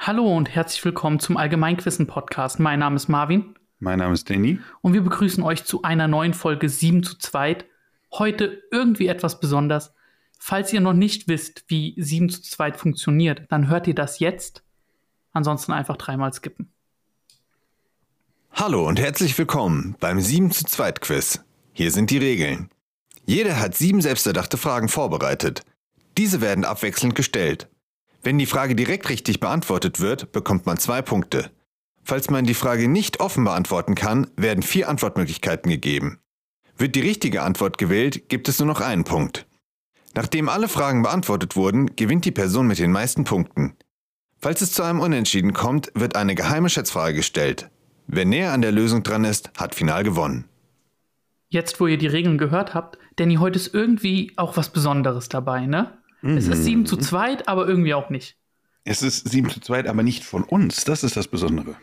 Hallo und herzlich willkommen zum Allgemeinquissen-Podcast. Mein Name ist Marvin. Mein Name ist Danny. Und wir begrüßen euch zu einer neuen Folge 7 zu 2. Heute irgendwie etwas besonders. Falls ihr noch nicht wisst, wie 7 zu 2 funktioniert, dann hört ihr das jetzt. Ansonsten einfach dreimal skippen. Hallo und herzlich willkommen beim 7 zu 2 Quiz. Hier sind die Regeln. Jeder hat sieben selbsterdachte Fragen vorbereitet. Diese werden abwechselnd gestellt. Wenn die Frage direkt richtig beantwortet wird, bekommt man zwei Punkte. Falls man die Frage nicht offen beantworten kann, werden vier Antwortmöglichkeiten gegeben. Wird die richtige Antwort gewählt, gibt es nur noch einen Punkt. Nachdem alle Fragen beantwortet wurden, gewinnt die Person mit den meisten Punkten. Falls es zu einem Unentschieden kommt, wird eine geheime Schätzfrage gestellt. Wer näher an der Lösung dran ist, hat final gewonnen. Jetzt, wo ihr die Regeln gehört habt, Danny, heute ist irgendwie auch was Besonderes dabei, ne? Mhm. Es ist 7 zu 2, aber irgendwie auch nicht. Es ist 7 zu 2, aber nicht von uns. Das ist das Besondere.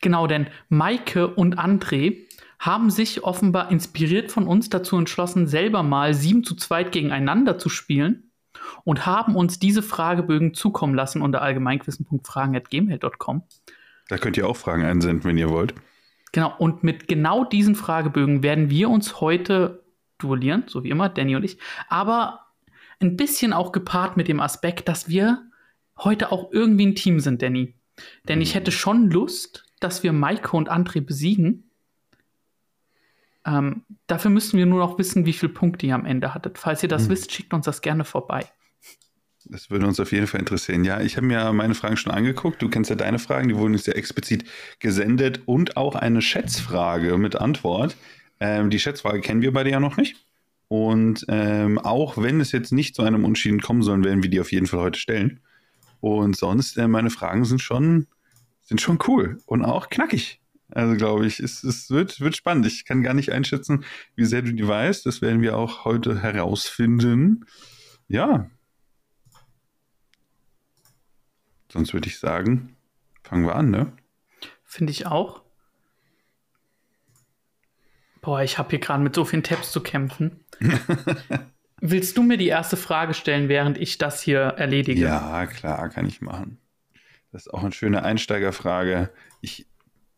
Genau, denn Maike und André haben sich offenbar inspiriert von uns dazu entschlossen, selber mal 7 zu 2 gegeneinander zu spielen und haben uns diese Fragebögen zukommen lassen unter allgemeinquissen.fragen.gmail.com. Da könnt ihr auch Fragen einsenden, wenn ihr wollt. Genau, und mit genau diesen Fragebögen werden wir uns heute duellieren, so wie immer, Danny und ich, aber ein bisschen auch gepaart mit dem Aspekt, dass wir heute auch irgendwie ein Team sind, Danny. Denn ich hätte schon Lust, dass wir Maike und André besiegen. Ähm, dafür müssen wir nur noch wissen, wie viele Punkte ihr am Ende hattet. Falls ihr das hm. wisst, schickt uns das gerne vorbei. Das würde uns auf jeden Fall interessieren. Ja, ich habe mir meine Fragen schon angeguckt. Du kennst ja deine Fragen, die wurden uns ja explizit gesendet und auch eine Schätzfrage mit Antwort. Ähm, die Schätzfrage kennen wir beide ja noch nicht. Und ähm, auch wenn es jetzt nicht zu einem Unschieden kommen soll, werden wir die auf jeden Fall heute stellen. Und sonst, äh, meine Fragen sind schon, sind schon cool und auch knackig. Also glaube ich, es, es wird, wird spannend. Ich kann gar nicht einschätzen, wie sehr du die weißt. Das werden wir auch heute herausfinden. Ja. Sonst würde ich sagen, fangen wir an, ne? Finde ich auch. Boah, ich habe hier gerade mit so vielen Tabs zu kämpfen. Willst du mir die erste Frage stellen, während ich das hier erledige? Ja, klar, kann ich machen. Das ist auch eine schöne Einsteigerfrage. Ich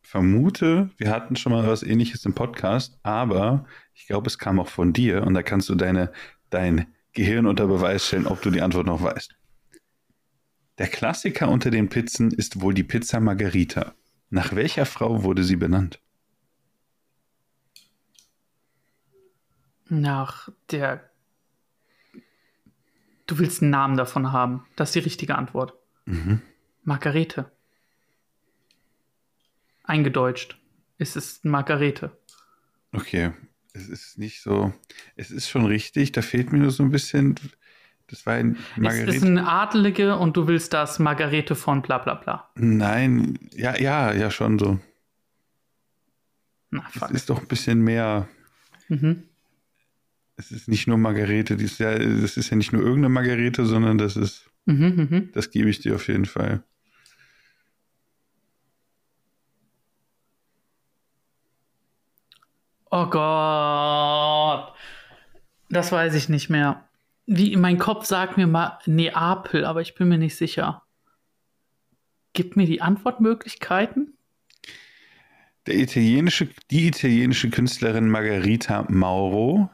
vermute, wir hatten schon mal was ähnliches im Podcast, aber ich glaube, es kam auch von dir und da kannst du deine, dein Gehirn unter Beweis stellen, ob du die Antwort noch weißt. Der Klassiker unter den Pizzen ist wohl die Pizza Margherita. Nach welcher Frau wurde sie benannt? Nach der. Du willst einen Namen davon haben. Das ist die richtige Antwort. Mhm. Margarete. Eingedeutscht. Es ist Margarete. Okay. Es ist nicht so. Es ist schon richtig. Da fehlt mir nur so ein bisschen. Das war ein Margarete. Es ist eine Adlige und du willst das Margarete von bla bla bla. Nein, ja, ja, ja, schon so. Na, fuck. Es ist doch ein bisschen mehr. Mhm es ist nicht nur Margarete, das ist ja, das ist ja nicht nur irgendeine Margarete, sondern das ist, mhm, mhm, das gebe ich dir auf jeden Fall. Oh Gott, das weiß ich nicht mehr. Wie, mein Kopf sagt mir mal Neapel, aber ich bin mir nicht sicher. Gib mir die Antwortmöglichkeiten. Der italienische, die italienische Künstlerin Margarita Mauro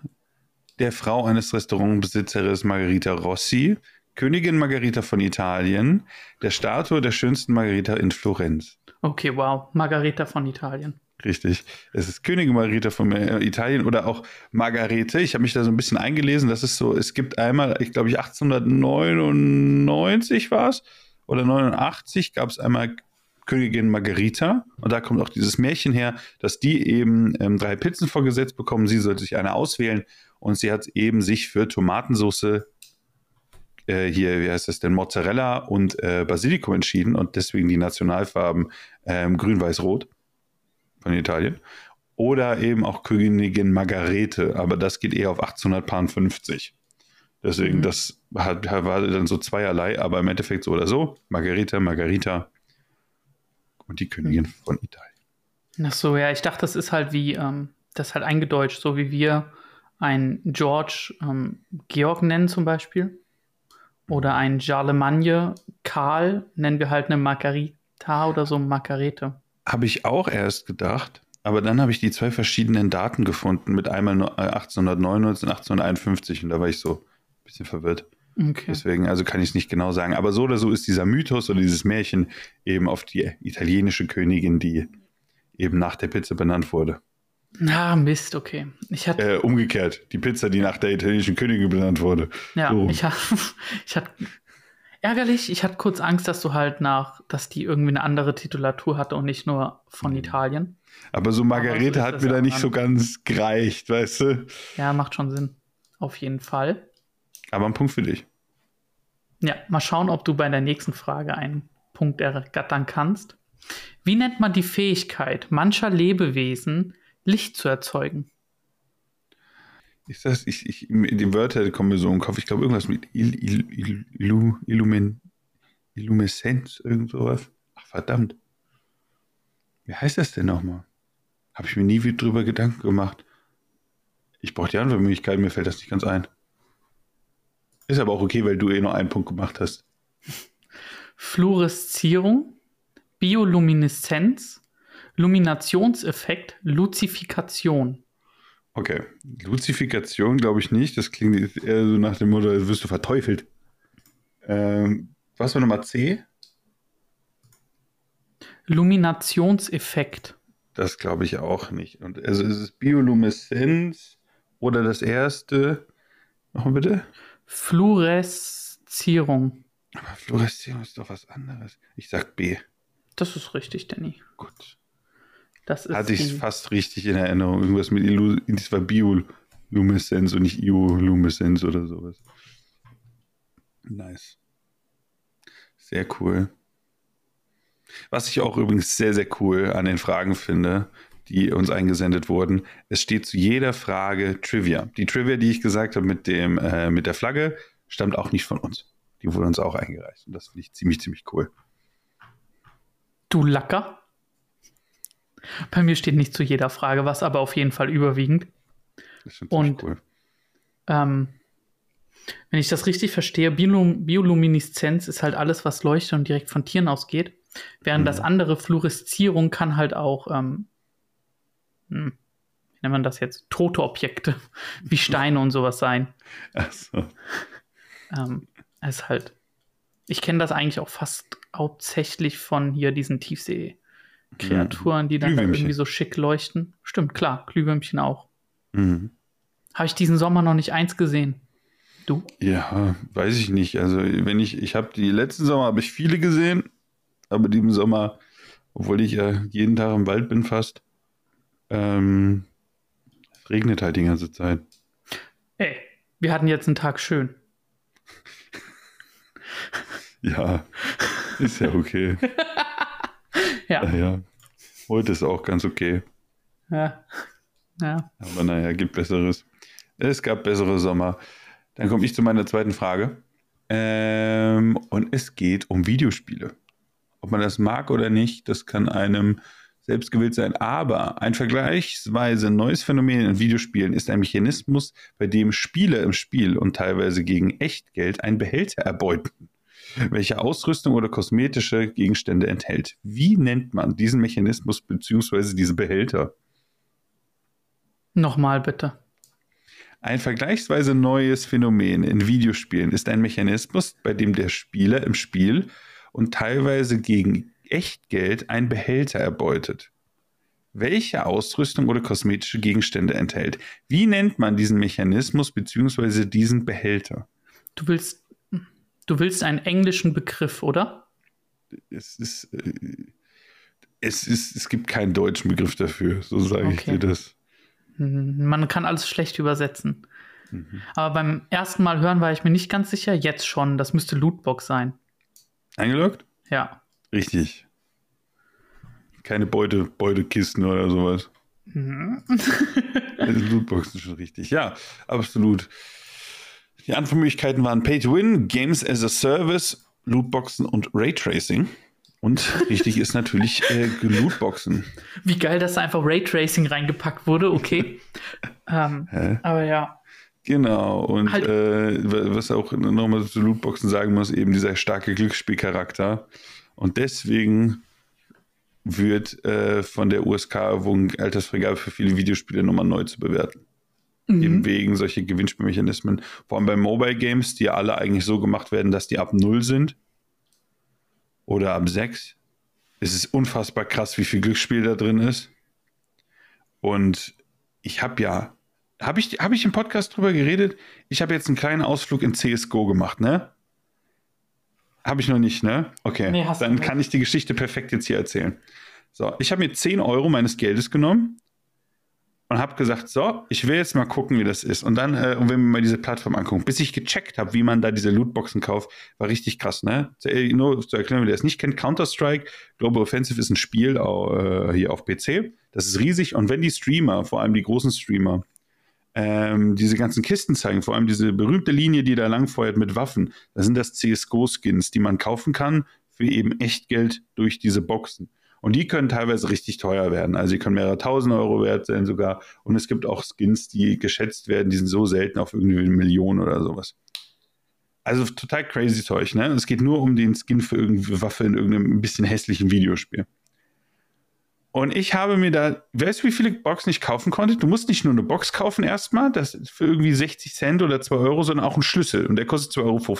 der Frau eines Restaurantbesitzers Margherita Rossi, Königin Margherita von Italien, der Statue der schönsten Margherita in Florenz. Okay, wow, Margherita von Italien. Richtig. Es ist Königin Margherita von äh, Italien oder auch Margarete. Ich habe mich da so ein bisschen eingelesen. Das ist so, es gibt einmal, ich glaube, 1899 war es oder 89 gab es einmal Königin Margarita. Und da kommt auch dieses Märchen her, dass die eben ähm, drei Pizzen vorgesetzt bekommen. Sie sollte sich eine auswählen und sie hat eben sich für Tomatensauce äh, hier, wie heißt das denn, Mozzarella und äh, Basilikum entschieden und deswegen die Nationalfarben ähm, grün, weiß, rot von Italien. Oder eben auch Königin Margarete, aber das geht eher auf 1850. Deswegen, mhm. das hat, war dann so zweierlei, aber im Endeffekt so oder so. Margarete, Margarita und die Königin mhm. von Italien. Ach so, ja, ich dachte, das ist halt wie, ähm, das ist halt eingedeutscht, so wie wir ein George ähm, Georg nennen zum Beispiel. Oder ein Charlemagne, Karl, nennen wir halt eine Margarita oder so Margarete. Habe ich auch erst gedacht, aber dann habe ich die zwei verschiedenen Daten gefunden mit einmal nur 1899 und 1851 und da war ich so ein bisschen verwirrt. Okay. Deswegen, also kann ich es nicht genau sagen. Aber so oder so ist dieser Mythos oder dieses Märchen eben auf die italienische Königin, die eben nach der Pizza benannt wurde. Ah, Mist, okay. Ich hatte, Äh, umgekehrt, die Pizza, die nach der italienischen Königin benannt wurde. ja, so. ich hatte, ich hatte, ärgerlich, ich hatte kurz Angst, dass du halt nach, dass die irgendwie eine andere Titulatur hatte und nicht nur von Mhm. Italien. Aber so Margarete ist hat mir da nicht so ganz gereicht, weißt du? Ja, macht schon Sinn. Auf jeden Fall. Aber ein Punkt für dich. Ja, mal schauen, ob du bei der nächsten Frage einen Punkt ergattern kannst. Wie nennt man die Fähigkeit mancher Lebewesen, Licht zu erzeugen? Ist das, ich, ich, die Wörter kommen mir so im Kopf. Ich glaube, irgendwas mit Il, Il, Il, Illu, Illumin, Illumeszenz, irgend sowas. Ach, verdammt. Wie heißt das denn nochmal? Habe ich mir nie wieder drüber Gedanken gemacht. Ich brauche die Antwortmöglichkeit, mir fällt das nicht ganz ein. Ist aber auch okay, weil du eh nur einen Punkt gemacht hast. Fluoreszierung, Biolumineszenz, Luminationseffekt, Luzifikation. Okay. Luzifikation glaube ich nicht. Das klingt eher so nach dem Motto, wirst du verteufelt. Ähm, was war Nummer C? Luminationseffekt. Das glaube ich auch nicht. Und also ist es Biolumineszenz oder das erste? Nochmal bitte? Fluoreszierung. Aber Fluoreszierung ist doch was anderes. Ich sag B. Das ist richtig, Danny. Gut. Das ist Hatte ich fast richtig in Erinnerung. Irgendwas mit Illu das war Biolumineszenz und nicht Iolumineszenz oder sowas. Nice. Sehr cool. Was ich auch übrigens sehr, sehr cool an den Fragen finde, die uns eingesendet wurden, es steht zu jeder Frage Trivia. Die Trivia, die ich gesagt habe mit, dem, äh, mit der Flagge, stammt auch nicht von uns. Die wurde uns auch eingereicht. Und das finde ich ziemlich, ziemlich cool. Du Lacker. Bei mir steht nicht zu jeder Frage was, aber auf jeden Fall überwiegend. Das ist Und- cool. Ähm, wenn ich das richtig verstehe, Biolum Biolumineszenz ist halt alles, was leuchtet und direkt von Tieren ausgeht. Während Mhm. das andere Fluoreszierung kann halt auch, ähm, hm, wie nennt man das jetzt, tote Objekte wie Steine und sowas sein. Achso. Ähm, es ist halt, ich kenne das eigentlich auch fast hauptsächlich von hier diesen Tiefsee-Kreaturen, die dann da Glühwürmchen. irgendwie so schick leuchten. Stimmt, klar, Glühwürmchen auch. Mhm. Habe ich diesen Sommer noch nicht eins gesehen. Du? Ja, weiß ich nicht. Also, wenn ich, ich habe die letzten Sommer habe ich viele gesehen, aber diesen Sommer, obwohl ich ja jeden Tag im Wald bin fast, ähm, es regnet halt die ganze Zeit. Ey, wir hatten jetzt einen Tag schön. Ja, ist ja okay. Ja. Naja, heute ist auch ganz okay. Ja. Ja. Aber naja, gibt Besseres. Es gab bessere Sommer. Dann komme ich zu meiner zweiten Frage. Ähm, und es geht um Videospiele. Ob man das mag oder nicht, das kann einem selbst gewillt sein. Aber ein vergleichsweise neues Phänomen in Videospielen ist ein Mechanismus, bei dem Spieler im Spiel und teilweise gegen Echtgeld einen Behälter erbeuten, welcher Ausrüstung oder kosmetische Gegenstände enthält. Wie nennt man diesen Mechanismus bzw. diese Behälter? Nochmal bitte. Ein vergleichsweise neues Phänomen in Videospielen ist ein Mechanismus, bei dem der Spieler im Spiel und teilweise gegen Echtgeld einen Behälter erbeutet, welche Ausrüstung oder kosmetische Gegenstände enthält. Wie nennt man diesen Mechanismus bzw. diesen Behälter? Du willst, du willst einen englischen Begriff, oder? Es ist, äh, es ist, es gibt keinen deutschen Begriff dafür, so sage ich Okay. dir das. Hm, Man kann alles schlecht übersetzen. Mhm. Aber beim ersten Mal hören war ich mir nicht ganz sicher. Jetzt schon. Das müsste Lootbox sein. Eingeloggt? Ja. Richtig. Keine Beute, Beutekisten oder sowas. Mhm. Also Lootboxen schon richtig. Ja, absolut. Die Antwortmöglichkeiten waren Pay to Win, Games as a Service, Lootboxen und Raytracing. Und richtig ist natürlich äh, Lootboxen. Wie geil, dass da einfach Raytracing reingepackt wurde. Okay. ähm, aber ja. Genau, und Halt. äh, was auch nochmal zu Lootboxen sagen muss, eben dieser starke Glücksspielcharakter. Und deswegen wird äh, von der USK erwogen, Altersfreigabe für viele Videospiele nochmal neu zu bewerten. Eben wegen solcher Gewinnspielmechanismen. Vor allem bei Mobile Games, die ja alle eigentlich so gemacht werden, dass die ab 0 sind oder ab 6. Es ist unfassbar krass, wie viel Glücksspiel da drin ist. Und ich habe ja, habe ich, hab ich im Podcast drüber geredet? Ich habe jetzt einen kleinen Ausflug in CSGO gemacht, ne? Habe ich noch nicht, ne? Okay, Nee, dann kann ich die Geschichte perfekt jetzt hier erzählen. So, ich habe mir 10 Euro meines Geldes genommen und habe gesagt, so, ich will jetzt mal gucken, wie das ist. Und dann, äh, und wenn wir mal diese Plattform angucken, bis ich gecheckt habe, wie man da diese Lootboxen kauft, war richtig krass, ne? Äh, Nur zu erklären, wer das nicht kennt, Counter-Strike, Global Offensive ist ein Spiel äh, hier auf PC. Das ist riesig. Und wenn die Streamer, vor allem die großen Streamer, ähm, diese ganzen Kisten zeigen, vor allem diese berühmte Linie, die da langfeuert mit Waffen, da sind das CSGO-Skins, die man kaufen kann für eben Echtgeld durch diese Boxen. Und die können teilweise richtig teuer werden. Also die können mehrere tausend Euro wert sein sogar. Und es gibt auch Skins, die geschätzt werden, die sind so selten auf irgendwie eine Million oder sowas. Also total crazy Zeug, ne? Es geht nur um den Skin für irgendeine Waffe in irgendeinem ein bisschen hässlichen Videospiel. Und ich habe mir da, weißt du, wie viele Boxen ich kaufen konnte? Du musst nicht nur eine Box kaufen erstmal, das ist für irgendwie 60 Cent oder 2 Euro, sondern auch einen Schlüssel und der kostet 2,50 Euro.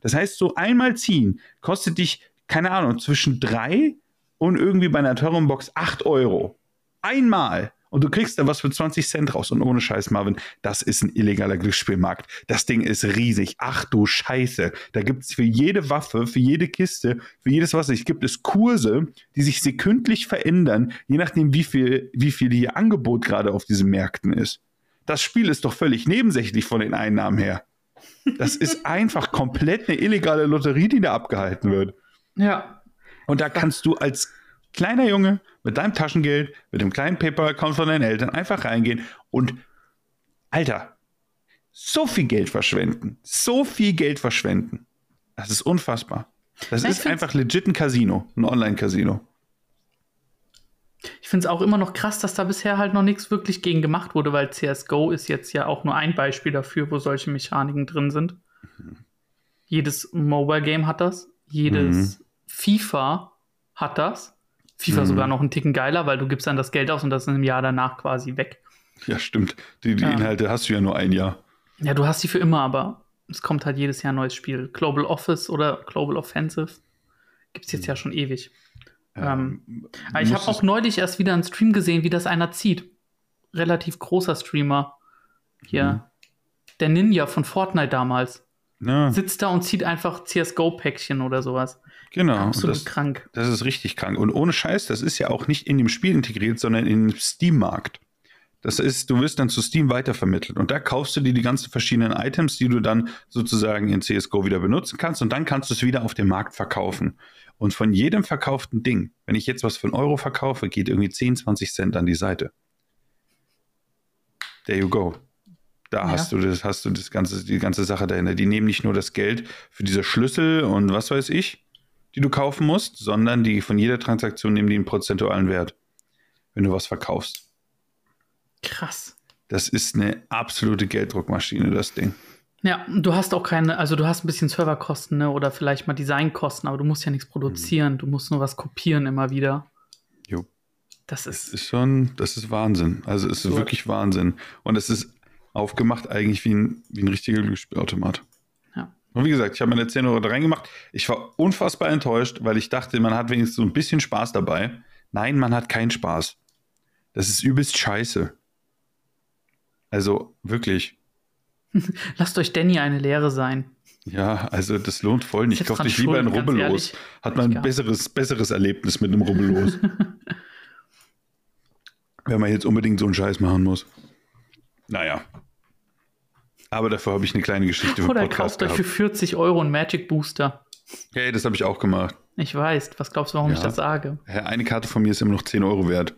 Das heißt, so einmal ziehen kostet dich, keine Ahnung, zwischen 3 und irgendwie bei einer teuren Box 8 Euro. Einmal. Und du kriegst da was für 20 Cent raus. Und ohne Scheiß, Marvin, das ist ein illegaler Glücksspielmarkt. Das Ding ist riesig. Ach du Scheiße. Da gibt es für jede Waffe, für jede Kiste, für jedes was es gibt es Kurse, die sich sekündlich verändern, je nachdem, wie viel, wie viel hier Angebot gerade auf diesen Märkten ist. Das Spiel ist doch völlig nebensächlich von den Einnahmen her. Das ist einfach komplett eine illegale Lotterie, die da abgehalten wird. Ja. Und da kannst du als kleiner Junge mit deinem Taschengeld, mit dem kleinen Paper-Account von deinen Eltern einfach reingehen und, Alter, so viel Geld verschwenden. So viel Geld verschwenden. Das ist unfassbar. Das ich ist einfach legit ein Casino, ein Online-Casino. Ich finde es auch immer noch krass, dass da bisher halt noch nichts wirklich gegen gemacht wurde, weil CSGO ist jetzt ja auch nur ein Beispiel dafür, wo solche Mechaniken drin sind. Jedes Mobile-Game hat das. Jedes FIFA hat das. FIFA Mhm. sogar noch einen Ticken geiler, weil du gibst dann das Geld aus und das ist im Jahr danach quasi weg. Ja, stimmt. Die, die Ja. Inhalte hast du ja nur ein Jahr. Ja, du hast die für immer, aber es kommt halt jedes Jahr ein neues Spiel. Global Office oder Global Offensive gibt es jetzt ja schon ewig. Ähm, Aber ich habe auch neulich erst wieder einen Stream gesehen, wie das einer zieht. Relativ großer Streamer. Hier. Mhm. Der Ninja von Fortnite damals. Ja, Sitzt da und zieht einfach CSGO-Päckchen oder sowas. genau. Absolut das, krank. Das ist richtig krank. Und ohne Scheiß, das ist ja auch nicht in dem Spiel integriert, sondern in dem Steam-Markt. Das ist, du wirst dann zu Steam weitervermittelt. Und da kaufst du dir die ganzen verschiedenen Items, die du dann sozusagen in CSGO wieder benutzen kannst. Und dann kannst du es wieder auf dem Markt verkaufen. Und von jedem verkauften Ding, wenn ich jetzt was für einen Euro verkaufe, geht irgendwie 10, 20 Cent an die Seite. There you go. Da Ja. hast du das, hast du das ganze, die ganze Sache dahinter. Die nehmen nicht nur das Geld für diese Schlüssel und was weiß ich, die du kaufen musst, sondern die von jeder Transaktion nehmen die einen prozentualen Wert, wenn du was verkaufst. Krass. Das ist eine absolute Gelddruckmaschine, das Ding. Ja, du hast auch keine, also du hast ein bisschen Serverkosten ne, oder vielleicht mal Designkosten, aber du musst ja nichts produzieren. Du musst nur was kopieren immer wieder. Jo. Das Das ist. ist schon, das ist Wahnsinn. Also es ist So. wirklich Wahnsinn. Und es ist aufgemacht eigentlich wie ein, wie ein richtiger Glücksspielautomat. Ja. Und wie gesagt, ich habe meine 10 Euro da reingemacht. Ich war unfassbar enttäuscht, weil ich dachte, man hat wenigstens so ein bisschen Spaß dabei. Nein, man hat keinen Spaß. Das ist übelst scheiße. Also wirklich. Lasst euch Danny eine Lehre sein. Ja, also das lohnt voll nicht. Kauft euch lieber ein Rubbellos. Hat man ein besseres, besseres Erlebnis mit einem Rubbellos. Wenn man jetzt unbedingt so einen Scheiß machen muss. Naja. Aber dafür habe ich eine kleine Geschichte für Oder Podcast kauft euch für gehabt. 40 Euro einen Magic Booster. Hey, das habe ich auch gemacht. Ich weiß. Was glaubst du, warum Ja. ich das sage? Eine Karte von mir ist immer noch 10 Euro wert.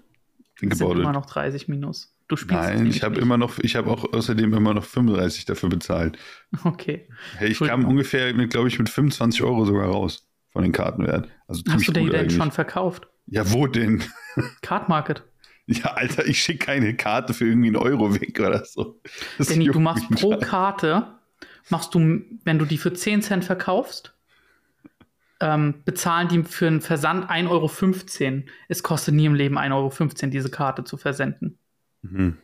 Sind about immer noch 30 minus. Du spielst Nein, ich habe immer noch, ich habe auch außerdem immer noch 35 dafür bezahlt. Okay. Hey, ich kam ungefähr, glaube ich, mit 25 Euro sogar raus von den Kartenwert. Also Hast du den denn eigentlich. schon verkauft? Ja, wo denn? Card Market. Ja, Alter, ich schicke keine Karte für irgendwie einen Euro weg oder so. Das Danny, du machst pro nicht. Karte, machst du, wenn du die für 10 Cent verkaufst, ähm, bezahlen die für einen Versand 1,15 Euro. Es kostet nie im Leben 1,15 Euro, diese Karte zu versenden. Mhm.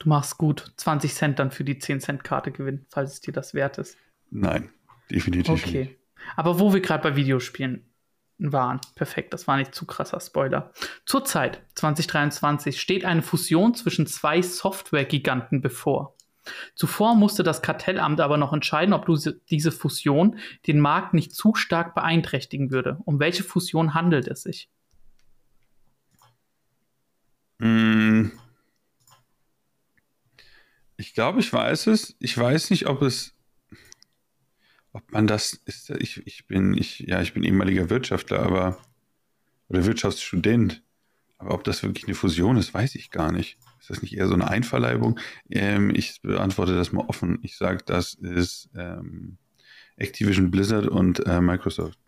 Du machst gut 20 Cent dann für die 10 Cent Karte gewinnen, falls es dir das wert ist. Nein, definitiv nicht. Okay. Aber wo wir gerade bei Videospielen waren, perfekt, das war nicht zu krasser Spoiler. Zurzeit, 2023, steht eine Fusion zwischen zwei Software-Giganten bevor. Zuvor musste das Kartellamt aber noch entscheiden, ob diese Fusion den Markt nicht zu stark beeinträchtigen würde. Um welche Fusion handelt es sich? Mm. Ich glaube, ich weiß es. Ich weiß nicht, ob es, ob man das ist. Ich, ich bin, ich, ja, ich bin ehemaliger Wirtschaftler, aber oder Wirtschaftsstudent. Aber ob das wirklich eine Fusion ist, weiß ich gar nicht. Ist das nicht eher so eine Einverleibung? Ähm, ich beantworte das mal offen. Ich sage, das ist ähm, Activision Blizzard und äh, Microsoft.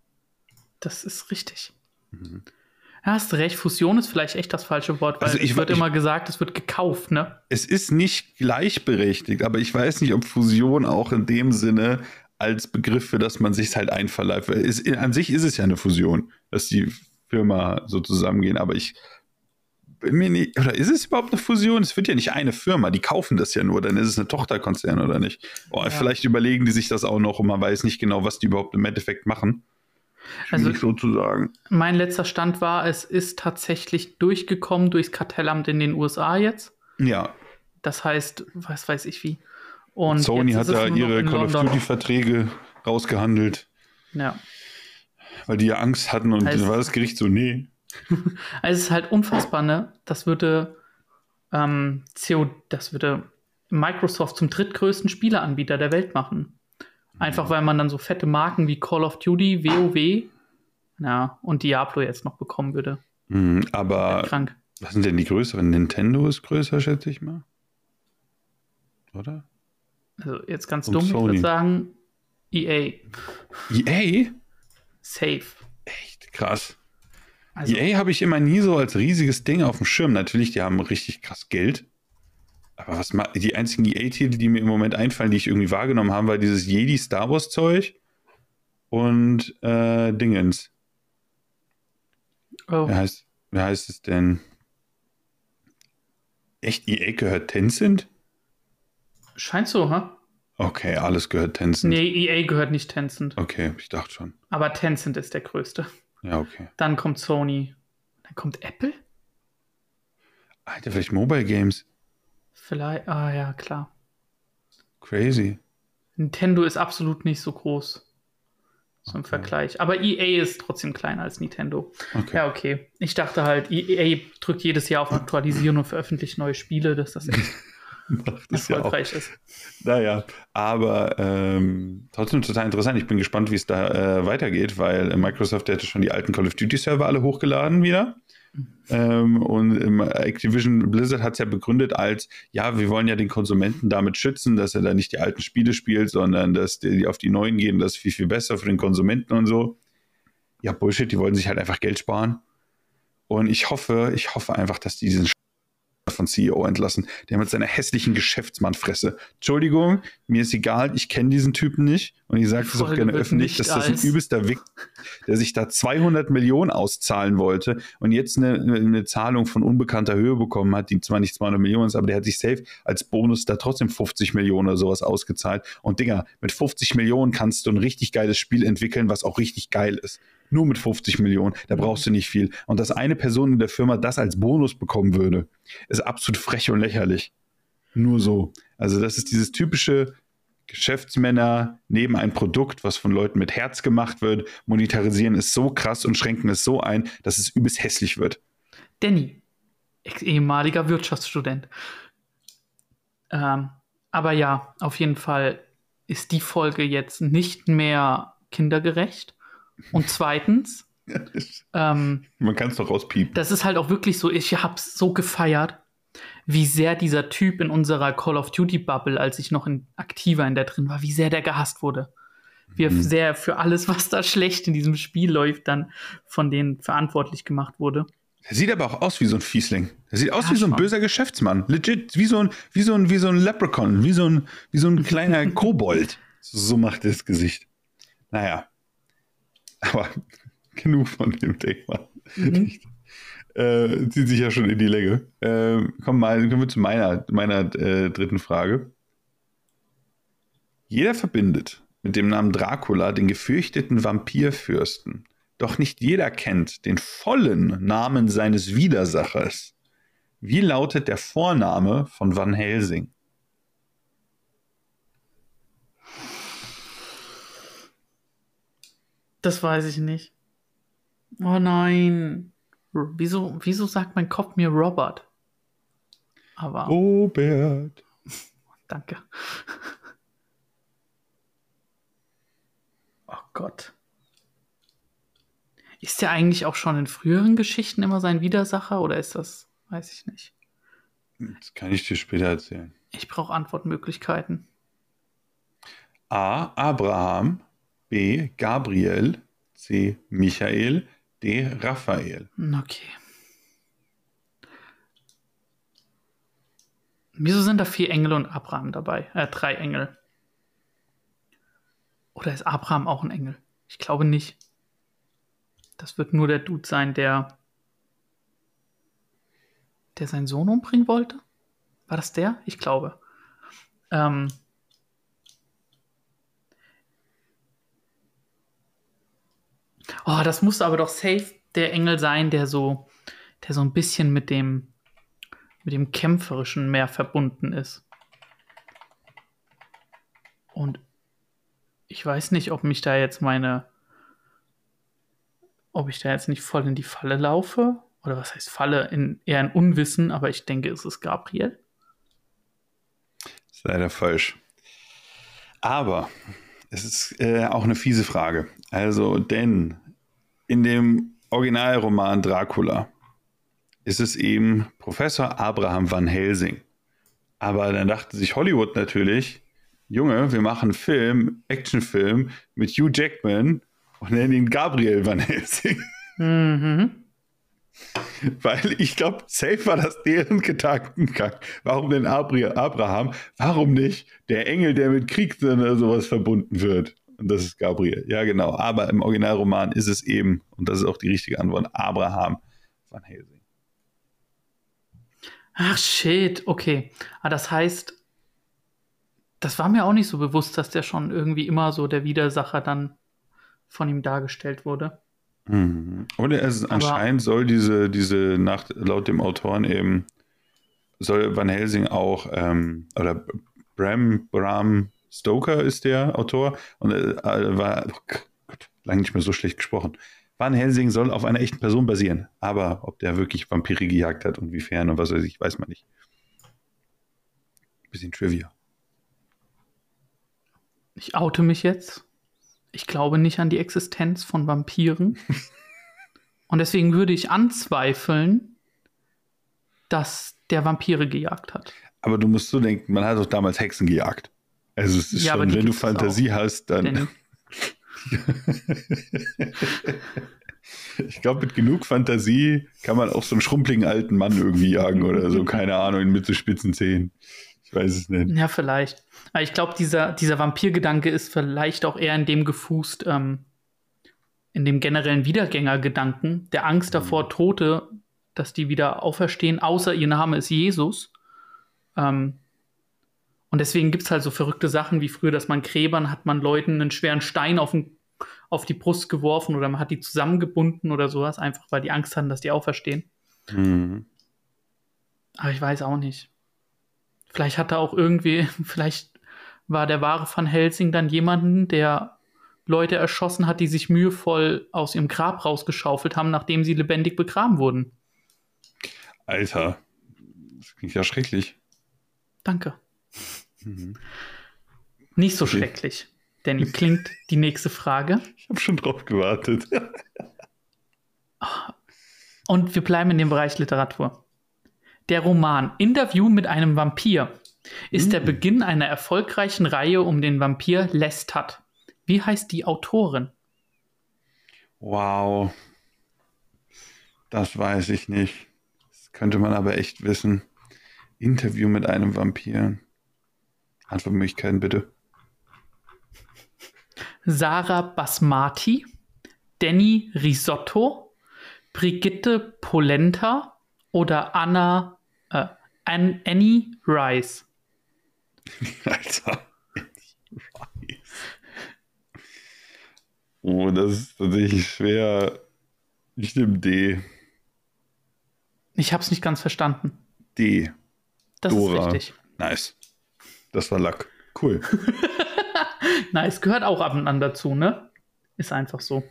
Das ist richtig. Mhm. Ja, hast recht, Fusion ist vielleicht echt das falsche Wort, weil Also ich es wird ich- immer gesagt, es wird gekauft, ne? es ist nicht gleichberechtigt, aber ich weiß nicht, ob Fusion auch in dem Sinne als Begriff für das man sich halt einverleibt. Es, an sich ist es ja eine Fusion, dass die Firma so zusammengehen, aber ich bin mir nicht, oder ist es überhaupt eine Fusion? Es wird ja nicht eine Firma, die kaufen das ja nur, dann ist es eine Tochterkonzern oder nicht. Oh, Ja. Vielleicht überlegen die sich das auch noch und man weiß nicht genau, was die überhaupt im Endeffekt machen. Also- Schwierig so zu sagen. Mein letzter Stand war, es ist tatsächlich durchgekommen durchs Kartellamt in den USA jetzt. Ja, Das heißt, was weiß ich wie. Und Sony hat da ihre Call of. Duty-Verträge rausgehandelt, Ja. weil die ja Angst hatten und Also- dann war das Gericht so, nee. Also es ist halt unfassbar, ne? Das würde, ähm, CO, das würde Microsoft zum drittgrößten Spieleanbieter der Welt machen. Einfach weil man dann so fette Marken wie Call of Duty, WoW, ja, und Diablo jetzt noch bekommen würde. Mhm, aber Krank. was sind denn die größeren? Nintendo ist größer, schätze ich mal. Oder? Also jetzt ganz dumm, ich würde sagen, EA. EA? Safe. Echt krass. Also, EA habe ich immer nie so als riesiges Ding auf dem Schirm. Natürlich, die haben richtig krass Geld. Aber was die einzigen EA-Titel, die mir im Moment einfallen, die ich irgendwie wahrgenommen habe, war dieses Jedi Star Wars Zeug und äh, Dingens. oh, Wie heißt, wie heißt es denn? Echt, EA gehört Tencent? Scheint so, hä? Okay, alles gehört Tencent. Nee, EA gehört nicht Tencent. Okay, ich dachte schon. Aber Tencent ist der größte. Ja, okay. Dann kommt Sony. Dann kommt Apple? Alter, vielleicht Mobile Games. Vielleicht. Ah ja, klar. Crazy. Nintendo ist absolut nicht so groß. So im Okay. Vergleich. Aber EA ist trotzdem kleiner als Nintendo. Okay. Ja, okay. Ich dachte halt, EA drückt jedes Jahr auf Aktualisieren und veröffentlicht neue Spiele, dass das echt Macht es ja auch. ist. Naja, aber ähm, trotzdem total interessant. Ich bin gespannt, wie es da äh, weitergeht, weil äh, Microsoft hätte schon die alten Call of Duty Server alle hochgeladen wieder. Ähm, und Activision Blizzard hat es ja begründet als, ja, wir wollen ja den Konsumenten damit schützen, dass er da nicht die alten Spiele spielt, sondern dass die auf die neuen gehen, das ist viel, viel besser für den Konsumenten und so. Ja, Bullshit, die wollen sich halt einfach Geld sparen. Und ich hoffe, ich hoffe einfach, dass die diesen von CEO entlassen, der mit seiner hässlichen Geschäftsmannfresse. Entschuldigung, mir ist egal, ich kenne diesen Typen nicht und ich sage es auch gerne öffentlich, dass das ein übelster Wick, der sich da 200 Millionen auszahlen wollte und jetzt eine, eine Zahlung von unbekannter Höhe bekommen hat, die zwar nicht 200 Millionen ist, aber der hat sich safe als Bonus da trotzdem 50 Millionen oder sowas ausgezahlt. Und Digga, mit 50 Millionen kannst du ein richtig geiles Spiel entwickeln, was auch richtig geil ist. Nur mit 50 Millionen, da brauchst du nicht viel. Und dass eine Person in der Firma das als Bonus bekommen würde, ist absolut frech und lächerlich. Nur so. Also das ist dieses typische Geschäftsmänner neben ein Produkt, was von Leuten mit Herz gemacht wird, monetarisieren es so krass und schränken es so ein, dass es übelst hässlich wird. Danny, ehemaliger Wirtschaftsstudent. Ähm, aber ja, auf jeden Fall ist die Folge jetzt nicht mehr kindergerecht. Und zweitens, ähm, Man kann es doch rauspiepen. das ist halt auch wirklich so, ich hab's so gefeiert, wie sehr dieser Typ in unserer Call of Duty Bubble, als ich noch in, aktiver in der drin war, wie sehr der gehasst wurde. Wie er Mhm. sehr für alles, was da schlecht in diesem Spiel läuft, dann von denen verantwortlich gemacht wurde. Der sieht aber auch aus wie so ein Fiesling. Der sieht aus Ja, wie so ein schon. böser Geschäftsmann. Legit, wie so ein, wie so ein, wie so ein Leprechaun, wie so ein, wie so ein kleiner Kobold. So macht er das Gesicht. Naja. Aber genug von dem Thema. Mhm. Äh, zieht sich ja schon in die Länge. Äh, komm mal, kommen wir zu meiner, meiner äh, dritten Frage. Jeder verbindet mit dem Namen Dracula den gefürchteten Vampirfürsten. Doch nicht jeder kennt den vollen Namen seines Widersachers. Wie lautet der Vorname von Van Helsing? Das weiß ich nicht. Oh nein. R- Wieso, wieso sagt mein Kopf mir Robert? Aber Robert. danke. Oh Gott. Ist der eigentlich auch schon in früheren Geschichten immer sein Widersacher oder ist das, weiß ich nicht. Das kann ich dir später erzählen. Ich brauche Antwortmöglichkeiten. A. Abraham. Gabriel. C. Michael. D. Raphael. Okay. Wieso sind da vier Engel und Abraham dabei? Äh, drei Engel. Oder ist Abraham auch ein Engel? Ich glaube nicht. Das wird nur der Dude sein, der, der seinen Sohn umbringen wollte. War das der? Ich glaube. Ähm, oh, das muss aber doch safe der Engel sein, der so, der so ein bisschen mit dem, mit dem Kämpferischen mehr verbunden ist. Und ich weiß nicht, ob mich da jetzt meine, ob ich da jetzt nicht voll in die Falle laufe. Oder was heißt Falle? In, eher in Unwissen, aber ich denke, es ist Gabriel. ist leider falsch. Aber es ist äh, auch eine fiese Frage. Also, denn in dem Originalroman Dracula ist es eben Professor Abraham Van Helsing. Aber dann dachte sich Hollywood natürlich, Junge, wir machen einen Film, Actionfilm mit Hugh Jackman und nennen ihn Gabriel Van Helsing. Mhm. Weil ich glaube, safe war das deren Gedankengang. Warum denn Abraham? Warum nicht der Engel, der mit Krieg oder sowas verbunden wird? Und das ist Gabriel. Ja, genau. Aber im Originalroman ist es eben, und das ist auch die richtige Antwort, Abraham van Helsing. Ach, shit, okay. Ah, das heißt, das war mir auch nicht so bewusst, dass der schon irgendwie immer so der Widersacher dann von ihm dargestellt wurde. Mhm. Oder es ist, anscheinend soll diese, diese Nacht, laut dem Autoren eben, soll Van Helsing auch, ähm, oder Bram, Bram Stoker ist der Autor und äh, war, oh Gott, lange nicht mehr so schlecht gesprochen. Van Helsing soll auf einer echten Person basieren, aber ob der wirklich Vampire gejagt hat und wiefern und was weiß ich, weiß man nicht. Bisschen Trivia. Ich oute mich jetzt. Ich glaube nicht an die Existenz von Vampiren. Und deswegen würde ich anzweifeln, dass der Vampire gejagt hat. Aber du musst so denken, man hat doch damals Hexen gejagt. Also es ist Ja, schon, wenn du Fantasie hast, dann. Ich glaube, mit genug Fantasie kann man auch so einen schrumpeligen alten Mann irgendwie jagen oder so, keine Ahnung, mit so spitzen Zähnen. Ich weiß es nicht. ja, vielleicht. Aber ich glaube, dieser, dieser Vampirgedanke ist vielleicht auch eher in dem gefußt, ähm, in dem generellen Wiedergängergedanken, der Angst davor, Tote, dass die wieder auferstehen, außer ihr Name ist Jesus. Ähm, und deswegen gibt es halt so verrückte Sachen wie früher, dass man Gräbern hat man Leuten einen schweren Stein auf, den, auf die Brust geworfen oder man hat die zusammengebunden oder sowas, einfach weil die Angst hatten, dass die auferstehen. Mhm. Aber ich weiß auch nicht. Vielleicht hat er auch irgendwie, vielleicht war der wahre Van Helsing dann jemanden, der Leute erschossen hat, die sich mühevoll aus ihrem Grab rausgeschaufelt haben, nachdem sie lebendig begraben wurden. Alter, das klingt ja schrecklich. Danke. Mhm. Nicht so Okay. schrecklich. Danny, klingt die nächste Frage. Ich habe schon drauf gewartet. Und wir bleiben in dem Bereich Literatur. Der Roman Interview mit einem Vampir ist der Beginn einer erfolgreichen Reihe um den Vampir Lestat. Wie heißt die Autorin? Wow. Das weiß ich nicht. Das könnte man aber echt wissen. Interview mit einem Vampir. Antwortmöglichkeiten bitte. Sarah Basmati, Danny Risotto, Brigitte Polenta oder Anna äh, An Annie Rice. Alter. Oh, das ist tatsächlich schwer. Ich nehme D. Ich habe es nicht ganz verstanden. D. Das Dora. ist richtig. Nice. Das war Lack. Cool. Nice, gehört auch ab und an dazu, ne? Ist einfach so.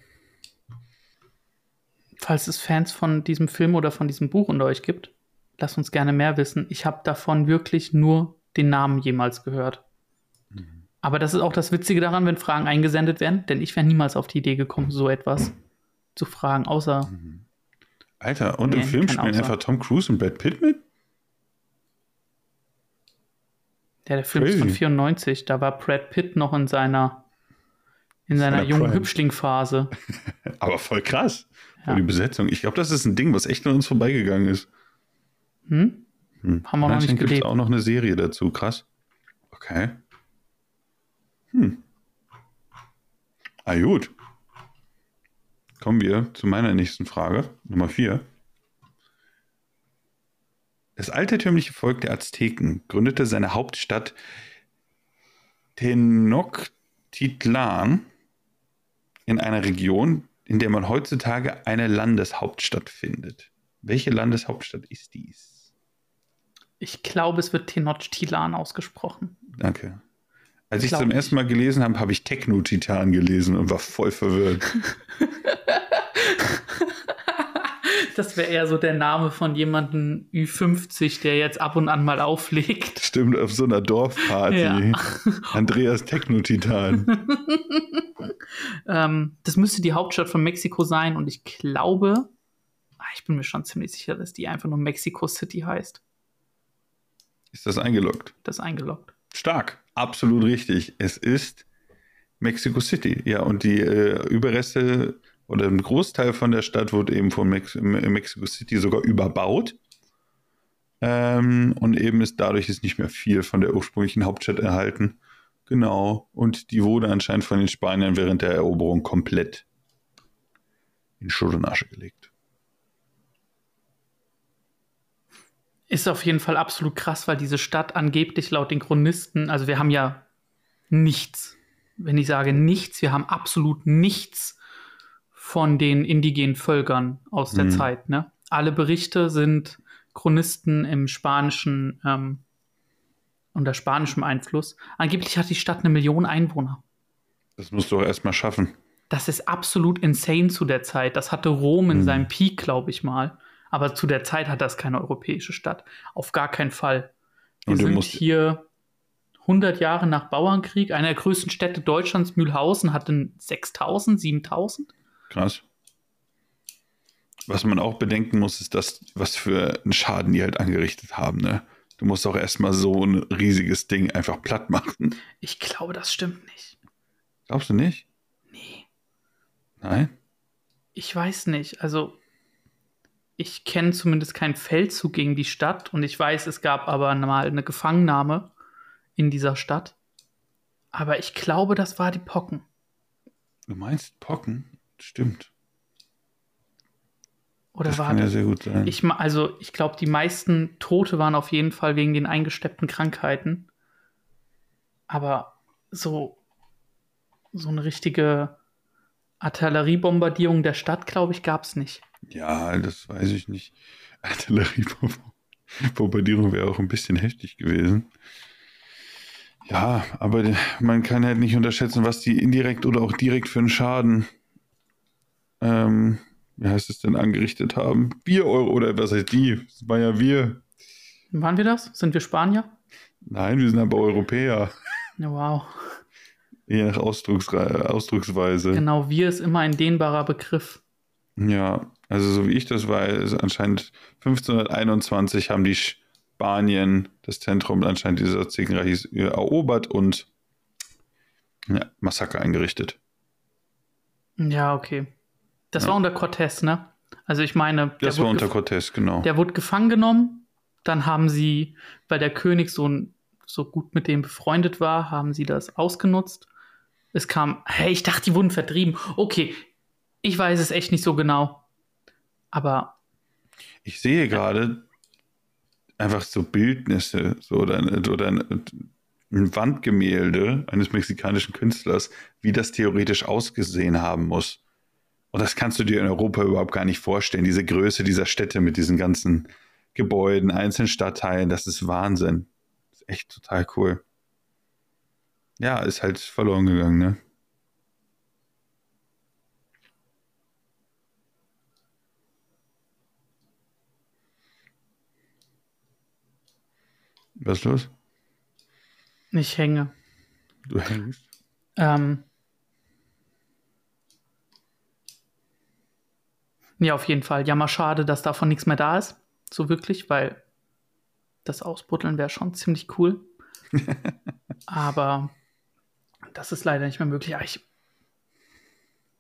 Falls es Fans von diesem Film oder von diesem Buch unter euch gibt, lasst uns gerne mehr wissen. Ich habe davon wirklich nur den Namen jemals gehört. Aber das ist auch das Witzige daran, wenn Fragen eingesendet werden, denn ich wäre niemals auf die Idee gekommen, so etwas zu fragen, außer Alter, und Nee, im Film spielen einfach Tom Cruise und Brad Pitt mit? Der, der Film ist von Crazy. 94. Da war Brad Pitt noch in seiner, in seiner jungen Prime. Hübschling-Phase. Aber voll krass. Ja. die Besetzung. Ich glaube, das ist ein Ding, was echt an uns vorbeigegangen ist. Hm? Hm. Haben wir noch nicht gibt es gelebt. auch noch eine Serie dazu. Krass. Okay. Hm. Ah, gut. Kommen wir zu meiner nächsten Frage, Nummer 4. Das altertümliche Volk der Azteken gründete seine Hauptstadt Tenochtitlan in einer Region, in der man heutzutage eine Landeshauptstadt findet. Welche Landeshauptstadt ist dies? Ich glaube, es wird Tenochtitlan ausgesprochen. Danke. Als ich Glaub zum ersten Mal gelesen habe, habe ich Techno-Titan gelesen und war voll verwirrt. Das wäre eher so der Name von jemandem Ü50, der jetzt ab und an mal auflegt. Stimmt, auf so einer Dorfparty. Ja. Andreas Techno-Titan. Ähm, das müsste die Hauptstadt von Mexiko sein und ich glaube, ah, ich bin mir schon ziemlich sicher, dass die einfach nur Mexico City heißt. Ist das eingeloggt? Das ist eingeloggt. Stark. Absolut richtig. Es ist Mexico City. Ja, und die äh, Überreste oder ein Großteil von der Stadt wurde eben von Mex Me- Mexico City sogar überbaut. Ähm, und eben ist dadurch ist nicht mehr viel von der ursprünglichen Hauptstadt erhalten. Genau. Und die wurde anscheinend von den Spaniern während der Eroberung komplett in Schutt und Asche gelegt. Ist auf jeden Fall absolut krass, weil diese Stadt angeblich laut den Chronisten, also wir haben ja nichts. Wenn ich sage nichts, wir haben absolut nichts von den indigenen Völkern aus der Mhm. Zeit. Ne? Alle Berichte sind Chronisten im Spanischen, ähm, unter spanischem Einfluss. Angeblich hat die Stadt eine Million Einwohner. Das musst du auch erstmal schaffen. Das ist absolut insane zu der Zeit. Das hatte Rom in Mhm. seinem Peak, glaube ich mal. Aber zu der Zeit hat das keine europäische Stadt. Auf gar keinen Fall. Wir Und du sind musst- hier 100 Jahre nach Bauernkrieg. Eine der größten Städte Deutschlands, Mühlhausen, hatte 6000, 7000. Krass. Was man auch bedenken muss, ist das, was für einen Schaden die halt angerichtet haben. Ne? Du musst auch erstmal so ein riesiges Ding einfach platt machen. Ich glaube, das stimmt nicht. Glaubst du nicht? Nee, Nein? ich weiß nicht. Also, ich kenne zumindest keinen Feldzug gegen die Stadt und ich weiß, es gab aber mal eine Gefangennahme in dieser Stadt. Aber ich glaube, das war die Pocken. Du meinst Pocken? Stimmt. Oder das war kann ja das? sehr gut sein. Ich, also, ich glaube, die meisten Tote waren auf jeden Fall wegen den eingesteppten Krankheiten. Aber so, so eine richtige Artilleriebombardierung der Stadt, glaube ich, gab es nicht. ja, das weiß ich nicht. Artilleriebombardierung wäre auch ein bisschen heftig gewesen. Ja, aber man kann halt nicht unterschätzen, was die indirekt oder auch direkt für einen Schaden, ähm, wie heißt es denn, angerichtet haben. Wir Euro, oder was heißt die? Das war ja wir. Waren wir das? Sind wir Spanier? Nein, wir sind aber Europäer. Wow. Je nach Ausdrucksre Ausdrucksweise. Genau, wir ist immer ein dehnbarer Begriff. Ja, also so wie ich das weiß, anscheinend 1521 haben die Spanien das Zentrum anscheinend dieses Aztekenreiches erobert und ja, Massaker eingerichtet. Ja, okay. Das Ja. war unter Cortés, ne? Also ich meine, der Das war wurde unter Cortés, genau. Der wurde gefangen genommen. Dann haben sie, weil der König so, so gut mit dem befreundet war, haben sie das ausgenutzt. Es kam, hey, ich dachte, die wurden vertrieben. Okay, ich weiß es echt nicht so genau. Aber Ich sehe gerade einfach so Bildnisse so, oder, oder ein Wandgemälde eines mexikanischen Künstlers, wie das theoretisch ausgesehen haben muss. Und das kannst du dir in Europa überhaupt gar nicht vorstellen. Diese Größe dieser Städte mit diesen ganzen Gebäuden, einzelnen Stadtteilen, das ist Wahnsinn. Das ist echt total cool. Ja, ist halt verloren gegangen, ne? Was ist los? ich hänge. Du hängst. Ähm, ja, auf jeden Fall. Ja, mal schade, dass davon nichts mehr da ist. So wirklich, weil das Ausbuddeln wäre schon ziemlich cool. Aber das ist leider nicht mehr möglich. Ach, ich,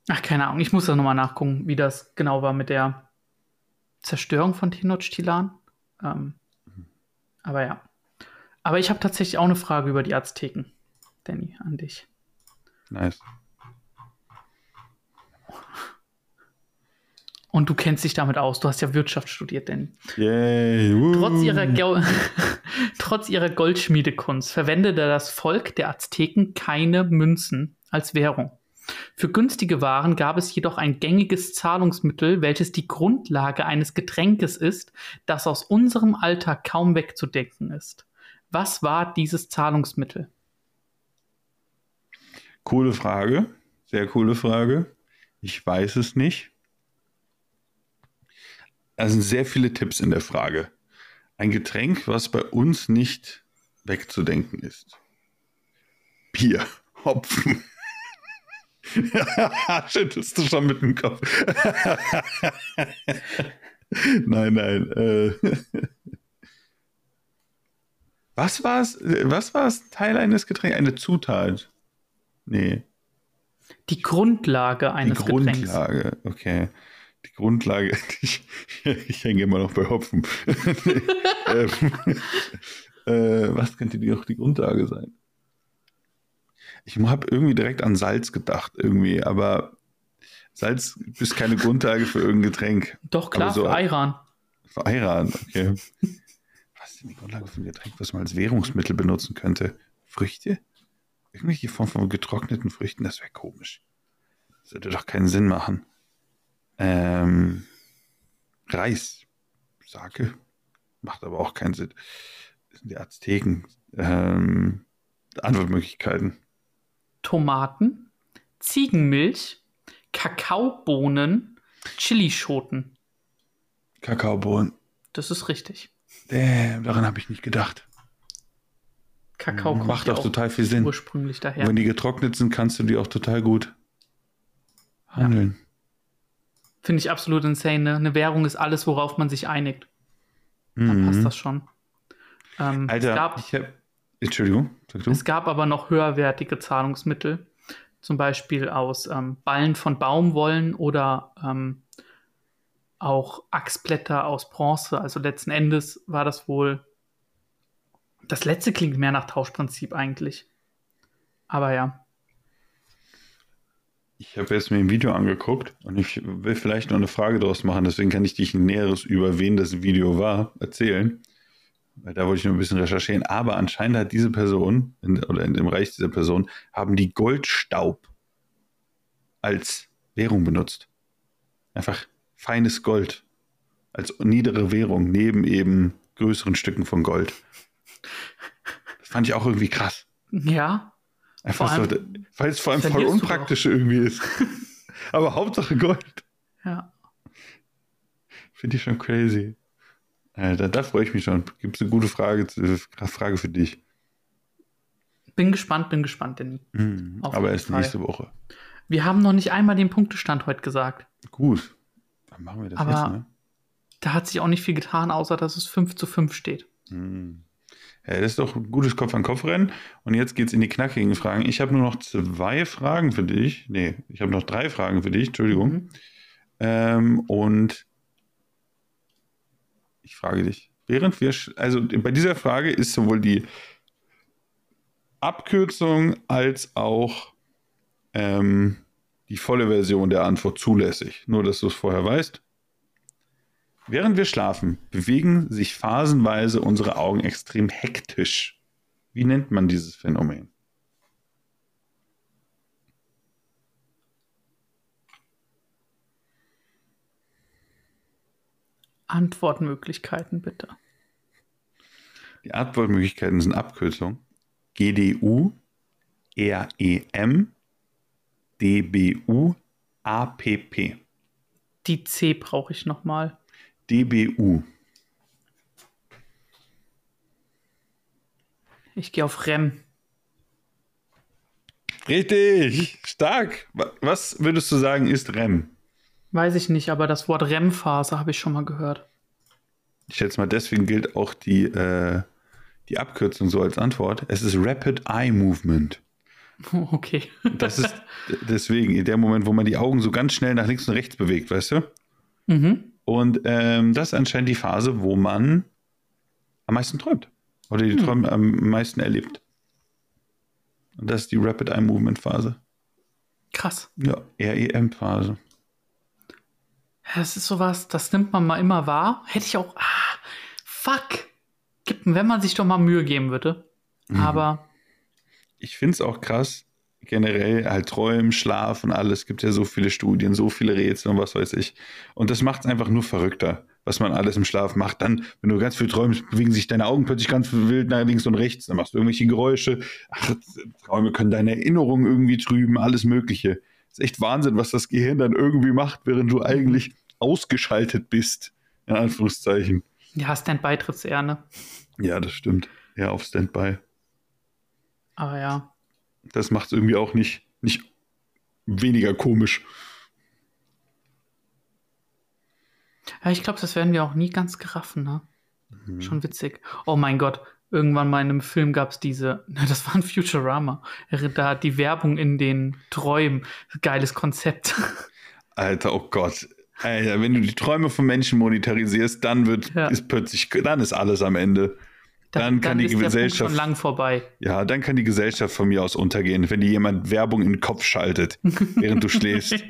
ach keine Ahnung. Ich muss da nochmal nachgucken, wie das genau war mit der Zerstörung von Tenochtitlan. Ähm, aber ja. Aber ich habe tatsächlich auch eine Frage über die Azteken, Danny, an dich. Nice. Und du kennst dich damit aus. Du hast ja Wirtschaft studiert, Danny. Yay. woo. Trotz ihrer, Trotz ihrer Goldschmiedekunst verwendete das Volk der Azteken keine Münzen als Währung. Für günstige Waren gab es jedoch ein gängiges Zahlungsmittel, welches die Grundlage eines Getränkes ist, das aus unserem Alltag kaum wegzudenken ist. Was war dieses Zahlungsmittel? Coole Frage. Sehr coole Frage. Ich weiß es nicht. Sind sehr viele Tipps in der Frage. Ein Getränk, was bei uns nicht wegzudenken ist. Bier, Hopfen. Schüttelst du schon mit dem Kopf? nein, nein. Äh. Was war es? Was war es? Teil eines Getränks? Eine Zutat? Nee. Die Grundlage eines die Getränks. Grundlage, okay. Die Grundlage, ich, ich hänge immer noch bei Hopfen. ähm, äh, was könnte die auch die Grundlage sein? Ich habe irgendwie direkt an Salz gedacht, irgendwie, aber Salz ist keine Grundlage für irgendein Getränk. Doch, klar, so- für Ayran. Für Ayran, okay. Was ist denn die Grundlage für ein Getränk, was man als Währungsmittel benutzen könnte? Früchte? Irgendwelche Form von getrockneten Früchten, das wäre komisch. Das würde doch keinen Sinn machen. Ähm, Reis, Sake, macht aber auch keinen Sinn. Das sind die Azteken. Ähm, Antwortmöglichkeiten. Tomaten, Ziegenmilch, Kakaobohnen, Chilischoten. Kakaobohnen. Das ist richtig. Damn, daran habe ich nicht gedacht. Kakao kommt Macht ja auch total viel Sinn. ursprünglich daher. Wenn die getrocknet sind, kannst du die auch total gut handeln. Finde ich absolut insane. Ne? Eine Währung ist alles, worauf man sich einigt. Dann Mhm. passt das schon. Ähm, Alter, es, gab, ich hab, Entschuldigung, sag du? es gab aber noch höherwertige Zahlungsmittel. Zum Beispiel aus ähm, Ballen von Baumwollen oder ähm, auch Achsblätter aus Bronze. Also letzten Endes war das wohl. Das letzte klingt mehr nach Tauschprinzip eigentlich. Aber ja. Ich habe jetzt mir ein Video angeguckt und ich will vielleicht noch eine Frage daraus machen, deswegen kann ich dich Näheres über wen das Video war erzählen. Weil da wollte ich nur ein bisschen recherchieren. Aber anscheinend hat diese Person, in, oder in dem Reich dieser Person, haben die Goldstaub als Währung benutzt. Einfach feines Gold als niedere Währung neben eben größeren Stücken von Gold. Das fand ich auch irgendwie krass. Ja. Einfach Vor so, weil es vor allem voll unpraktisch irgendwie ist. Aber Hauptsache Gold. Ja. Finde ich schon crazy. Alter, da freue ich mich schon. Gibt es eine gute Frage, zu- Frage für dich? Bin gespannt, bin gespannt, Danny. Mhm. Aber erst Fall. nächste Woche. Wir haben noch nicht einmal den Punktestand heute gesagt. Gut. Dann machen wir das Aber- jetzt, ne? Da hat sich auch nicht viel getan, außer dass es 5 zu 5 steht. Mhm. Ja, das ist doch ein gutes Kopf-an-Kopf-Rennen. Und jetzt geht es in die knackigen Fragen. Ich habe nur noch zwei Fragen für dich. Nee, ich habe noch drei Fragen für dich. Entschuldigung. Mhm. Ähm, und ich frage dich, während wir, also bei dieser Frage ist sowohl die Abkürzung als auch ähm, die volle Version der Antwort zulässig. Nur, dass du es vorher weißt. Während wir schlafen, bewegen sich phasenweise unsere Augen extrem hektisch. Wie nennt man dieses Phänomen? Antwortmöglichkeiten bitte. Die Antwortmöglichkeiten sind Abkürzung GDU, REM, DBU, APP. Die C brauche ich nochmal. DBU. Ich gehe auf REM. Richtig, stark. Wa- Was würdest du sagen, ist REM? Weiß ich nicht, aber das Wort REM-Phase habe ich schon mal gehört. Ich schätze mal, deswegen gilt auch die, äh, die Abkürzung so als Antwort. Es ist Rapid Eye Movement. Okay. Das ist deswegen der Moment, wo man die Augen so ganz schnell nach links und rechts bewegt, weißt du? Mhm. Und ähm, das ist anscheinend die Phase, wo man am meisten träumt. Oder die Hm. Träume am meisten erlebt. Und das ist die Rapid Eye Movement Phase. Krass. Ja, REM Phase. Das ist sowas, das nimmt man mal immer wahr. Hätte ich auch. Ah, fuck. Gibt, wenn man sich doch mal Mühe geben würde. Mhm. Aber Ich finde es auch krass, generell halt Träumen, Schlaf und alles. Es gibt ja so viele Studien, so viele Rätsel und was weiß ich. Und das macht es einfach nur verrückter, was man alles im Schlaf macht. Dann, wenn du ganz viel träumst, bewegen sich deine Augen plötzlich ganz wild nach links und rechts. Dann machst du irgendwelche Geräusche. Ach, Träume können deine Erinnerungen irgendwie trüben, alles Mögliche. ist echt Wahnsinn, was das Gehirn dann irgendwie macht, während du eigentlich ausgeschaltet bist. In Anführungszeichen. ja, Standby trifft eher, ne? Ja, das stimmt. Ja, auf Standby. Aber ja. Das macht es irgendwie auch nicht, nicht weniger komisch. Ja, ich glaube, das werden wir auch nie ganz geraffen, ne? Mhm. Schon witzig. Oh mein Gott. Irgendwann mal in einem Film gab es diese, na, das war ein Futurama. Da hat die Werbung in den Träumen. Geiles Konzept. Alter, oh Gott. Alter, wenn du die Träume von Menschen monetarisierst, dann wird, Ja. ist plötzlich, dann ist alles am Ende. Dann kann die ist der Punkt Gesellschaft- schon lang vorbei. Ja, dann kann die Gesellschaft von mir aus untergehen, wenn dir jemand Werbung in den Kopf schaltet, während du schläfst.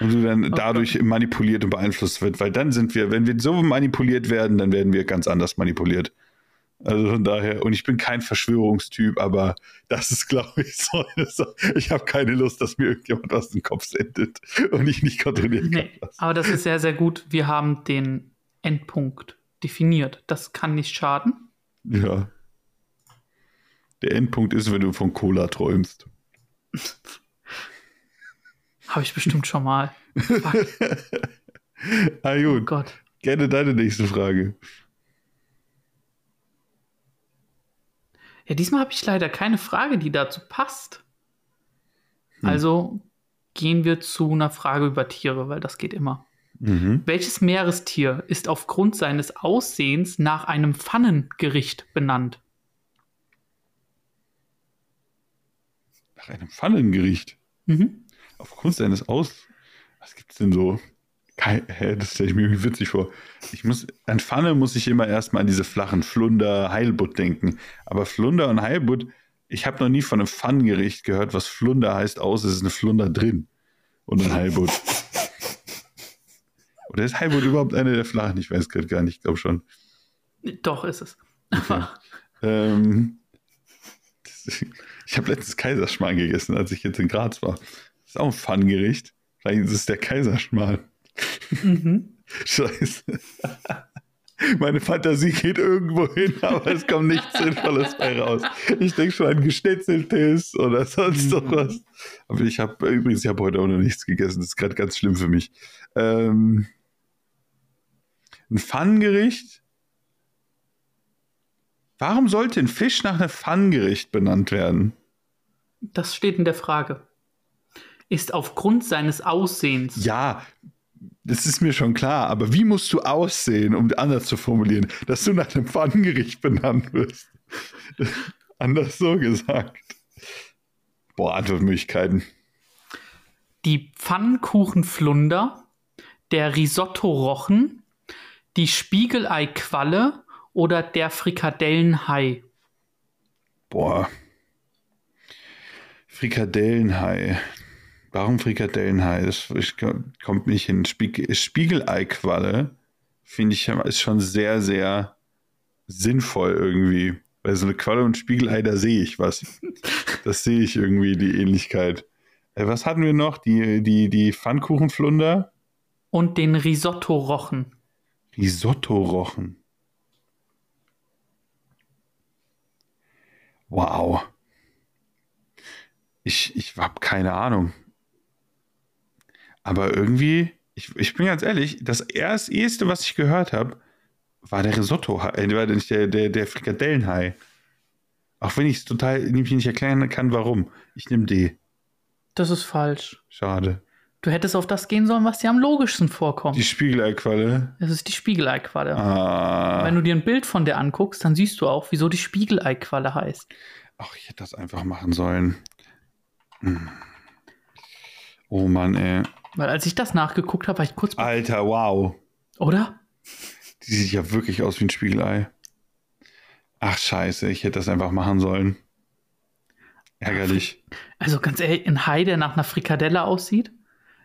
Und du dann dadurch manipuliert und beeinflusst wird, weil dann sind wir, wenn wir so manipuliert werden, dann werden wir ganz anders manipuliert. Also von daher, und ich bin kein Verschwörungstyp, aber das ist, glaube ich, so. Ich habe keine Lust, dass mir irgendjemand was in den Kopf sendet und ich nicht kontrollieren kann. Was. aber das ist sehr, sehr gut. Wir haben den Endpunkt definiert. Das kann nicht schaden. Ja. Der Endpunkt ist, wenn du von Cola träumst. Habe ich bestimmt schon mal. Ah, oh gut. Gott. Gerne deine nächste Frage. Ja, diesmal habe ich leider keine Frage, die dazu passt. Hm. Also gehen wir zu einer Frage über Tiere, weil das geht immer. Mhm. Welches Meerestier ist aufgrund seines Aussehens nach einem Pfannengericht benannt? Nach einem Pfannengericht. Mhm. Aufgrund seines Aus. Was gibt's denn so? Kein, hä, das stelle ich mir irgendwie witzig vor. Ich muss, an Pfanne muss ich immer erstmal an diese flachen Flunder, Heilbutt denken. Aber Flunder und Heilbutt, ich habe noch nie von einem Pfannengericht gehört, was Flunder heißt, aus es ist eine Flunder drin. Und ein Heilbutt. Oder ist Heilbutt überhaupt eine der flachen? Ich weiß gerade gar nicht, ich glaube schon. Doch, ist es. Ähm, das- ich habe letztens Kaiserschmarrn gegessen, als ich jetzt in Graz war. Das ist auch ein Pfannengericht. Vielleicht ist es der Kaiserschmarrn. mhm. Scheiße. Meine Fantasie geht irgendwo hin, aber es kommt nichts Sinnvolles bei raus. Ich denke schon an Geschnetzeltes oder sonst noch was. Aber ich habe, übrigens, ich habe heute auch noch nichts gegessen. Das ist gerade ganz schlimm für mich. Ähm, ein Pfannengericht? Warum sollte ein Fisch nach einem Pfannengericht benannt werden? Das steht in der Frage. Ist aufgrund seines Aussehens. Ja, das ist mir schon klar, aber wie musst du aussehen, um anders zu formulieren, dass du nach einem Pfannengericht benannt wirst? anders so gesagt. Boah, Antwortmöglichkeiten. Die Pfannkuchenflunder, der Risotto-Rochen, die Spiegelei-Qualle oder der Frikadellenhai? Boah. Frikadellenhai. Warum Frikadellenhai? Das ich, kommt nicht hin. Spieg, Spiegelei-Qualle finde ich ist schon sehr, sehr sinnvoll irgendwie. Weil so eine Qualle und Spiegelei, da sehe ich was. Das sehe ich irgendwie, die Ähnlichkeit. Äh, was hatten wir noch? Die, die, die Pfannkuchenflunder? Und den Risotto-Rochen. Risotto-Rochen. Wow. Ich, ich habe keine Ahnung. Aber irgendwie, ich, ich bin ganz ehrlich, das erste, was ich gehört habe, war der Risotto, äh, war nicht der, der, der Frikadellenhai. Auch wenn ich es total nicht erklären kann, warum. Ich nehme D. Das ist falsch. Schade. Du hättest auf das gehen sollen, was dir am logischsten vorkommt. Die Spiegeleiqualle. Das ist die Spiegeleiqualle. Ah. Wenn du dir ein Bild von der anguckst, dann siehst du auch, wieso die Spiegeleiqualle heißt. Ach, ich hätte das einfach machen sollen. Hm. Oh Mann, ey. Weil als ich das nachgeguckt habe, war ich kurz. Alter, wow. Oder? Die sieht ja wirklich aus wie ein Spiegelei. Ach, scheiße, ich hätte das einfach machen sollen. Ärgerlich. Also ganz ehrlich, ein Hai, der nach einer Frikadelle aussieht,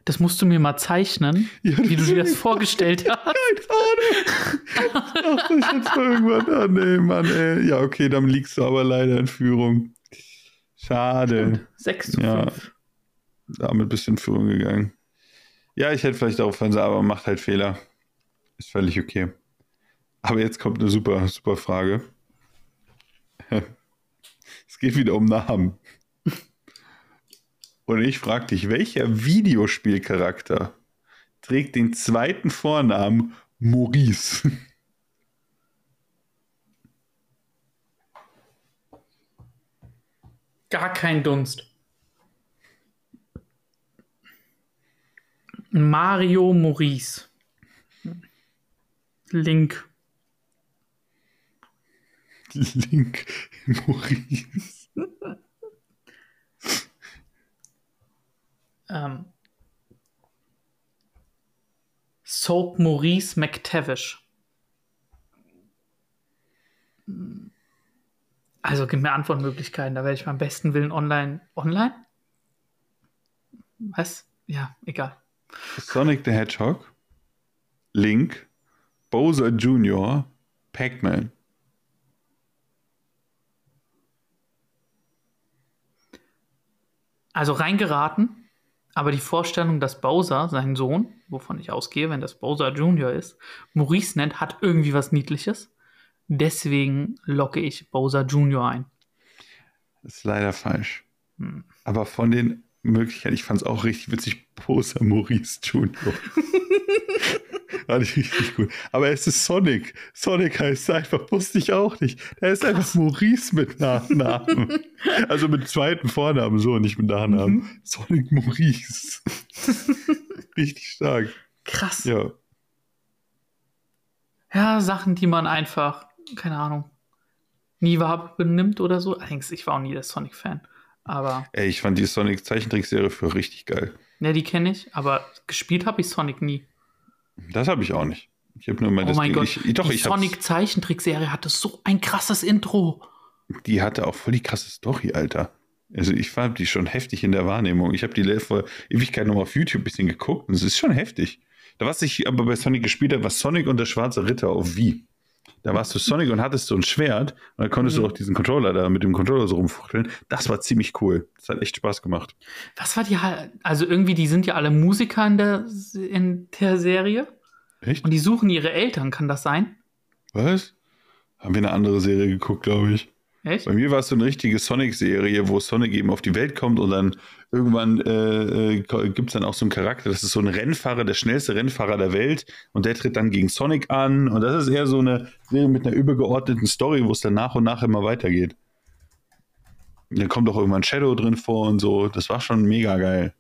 das musst du mir mal zeichnen, ja, wie du dir das vorgestellt hast. Keine Ahnung. Ach, ich jetzt irgendwann an, ey, Mann, ey. Ja, okay, dann liegst du aber leider in Führung. Schade. 6 zu 5. Ja, damit bist du in Führung gegangen. Ja, ich hätte vielleicht auch Fernseher, aber macht halt Fehler. Ist völlig okay. Aber jetzt kommt eine super, super Frage. es geht wieder um Namen. Und ich frage dich, welcher Videospielcharakter trägt den zweiten Vornamen Maurice? Gar kein Dunst. Mario Maurice. Link. Link Maurice. ähm. Soap Maurice McTavish. Also gib mir Antwortmöglichkeiten, da werde ich beim besten Willen online. Online? Was? Ja, egal. Sonic the Hedgehog, Link, Bowser Jr., Pac-Man. Also reingeraten, aber die Vorstellung, dass Bowser, sein Sohn, wovon ich ausgehe, wenn das Bowser Jr. ist, Maurice nennt, hat irgendwie was Niedliches. Deswegen locke ich Bowser Jr. ein. Das ist leider falsch. Hm. Aber von den Möglichkeit. Ich fand es auch richtig witzig. Poser Maurice Junior. Fand ich richtig gut. Aber es ist Sonic. Sonic heißt einfach, wusste ich auch nicht. Er ist einfach Maurice mit Nachnamen. also mit zweiten Vornamen, so, nicht mit Nachnamen. Mhm. Sonic Maurice. richtig stark. Krass. Ja. Ja, Sachen, die man einfach, keine Ahnung, nie wahr benimmt oder so. Allerdings, ich war auch nie der Sonic-Fan. Aber. Ey, ich fand die Sonic-Zeichentrickserie für richtig geil. Ja, die kenne ich, aber gespielt habe ich Sonic nie. Das habe ich auch nicht. Ich habe nur mal oh das mein Gott, ich, doch, die Sonic-Zeichentrickserie hatte so ein krasses Intro. Die hatte auch voll die krasse Story, Alter. Also ich fand die schon heftig in der Wahrnehmung. Ich habe die vor Ewigkeit noch mal auf YouTube ein bisschen geguckt und es ist schon heftig. Da was ich aber bei Sonic gespielt habe, war Sonic und der schwarze Ritter auf Wii. Da warst du Sonic und hattest so ein Schwert und dann konntest mhm. du auch diesen Controller da mit dem Controller so rumfuchteln. Das war ziemlich cool. Das hat echt Spaß gemacht. Was war die also irgendwie, die sind ja alle Musiker in der, in der Serie. Echt? Und die suchen ihre Eltern, kann das sein? Was? Haben wir eine andere Serie geguckt, glaube ich. Echt? Bei mir war es so eine richtige Sonic-Serie, wo Sonic eben auf die Welt kommt und dann irgendwann äh, äh gibt es dann auch so einen Charakter, das ist so ein Rennfahrer, der schnellste Rennfahrer der Welt und der tritt dann gegen Sonic an und das ist eher so eine Serie mit einer übergeordneten Story, wo es dann nach und nach immer weitergeht. Und dann kommt auch irgendwann Shadow drin vor und so. Das war schon mega geil.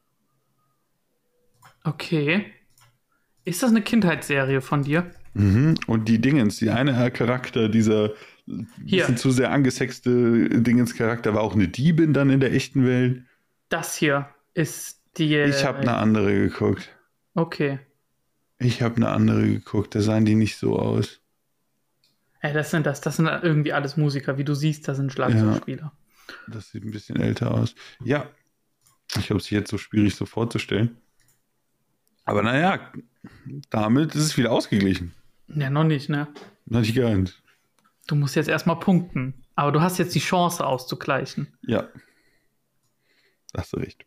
Okay. Ist das eine Kindheitsserie von dir? Mhm. Und die Dingens, die eine Charakter, dieser bisschen zu sehr angesexte Dingenscharakter war auch eine Diebin dann in der echten Welt. Das hier ist die. Ich habe eine andere geguckt. Okay. Ich habe eine andere geguckt, da sahen die nicht so aus. Ja, das sind das, das sind irgendwie alles Musiker. Wie du siehst, das sind Schlagzeugspieler. Das sieht ein bisschen älter aus. Ja, ich glaube, es jetzt so schwierig so vorzustellen. Aber naja, damit ist es wieder ausgeglichen. Ja, noch nicht, ne? Noch nicht ganz. Du musst jetzt erstmal punkten. Aber du hast jetzt die Chance auszugleichen. Ja. Hast du recht.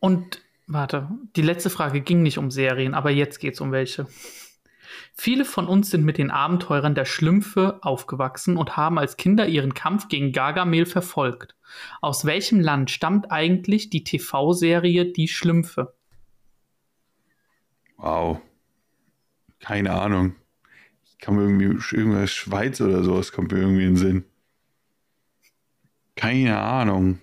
Und warte, die letzte Frage ging nicht um Serien, aber jetzt geht es um welche. Viele von uns sind mit den Abenteurern der Schlümpfe aufgewachsen und haben als Kinder ihren Kampf gegen Gargamel verfolgt. Aus welchem Land stammt eigentlich die TV-Serie Die Schlümpfe? Wow. Keine Ahnung. Mir irgendwie irgendwas Schweiz oder sowas kommt mir irgendwie in den Sinn. Keine Ahnung.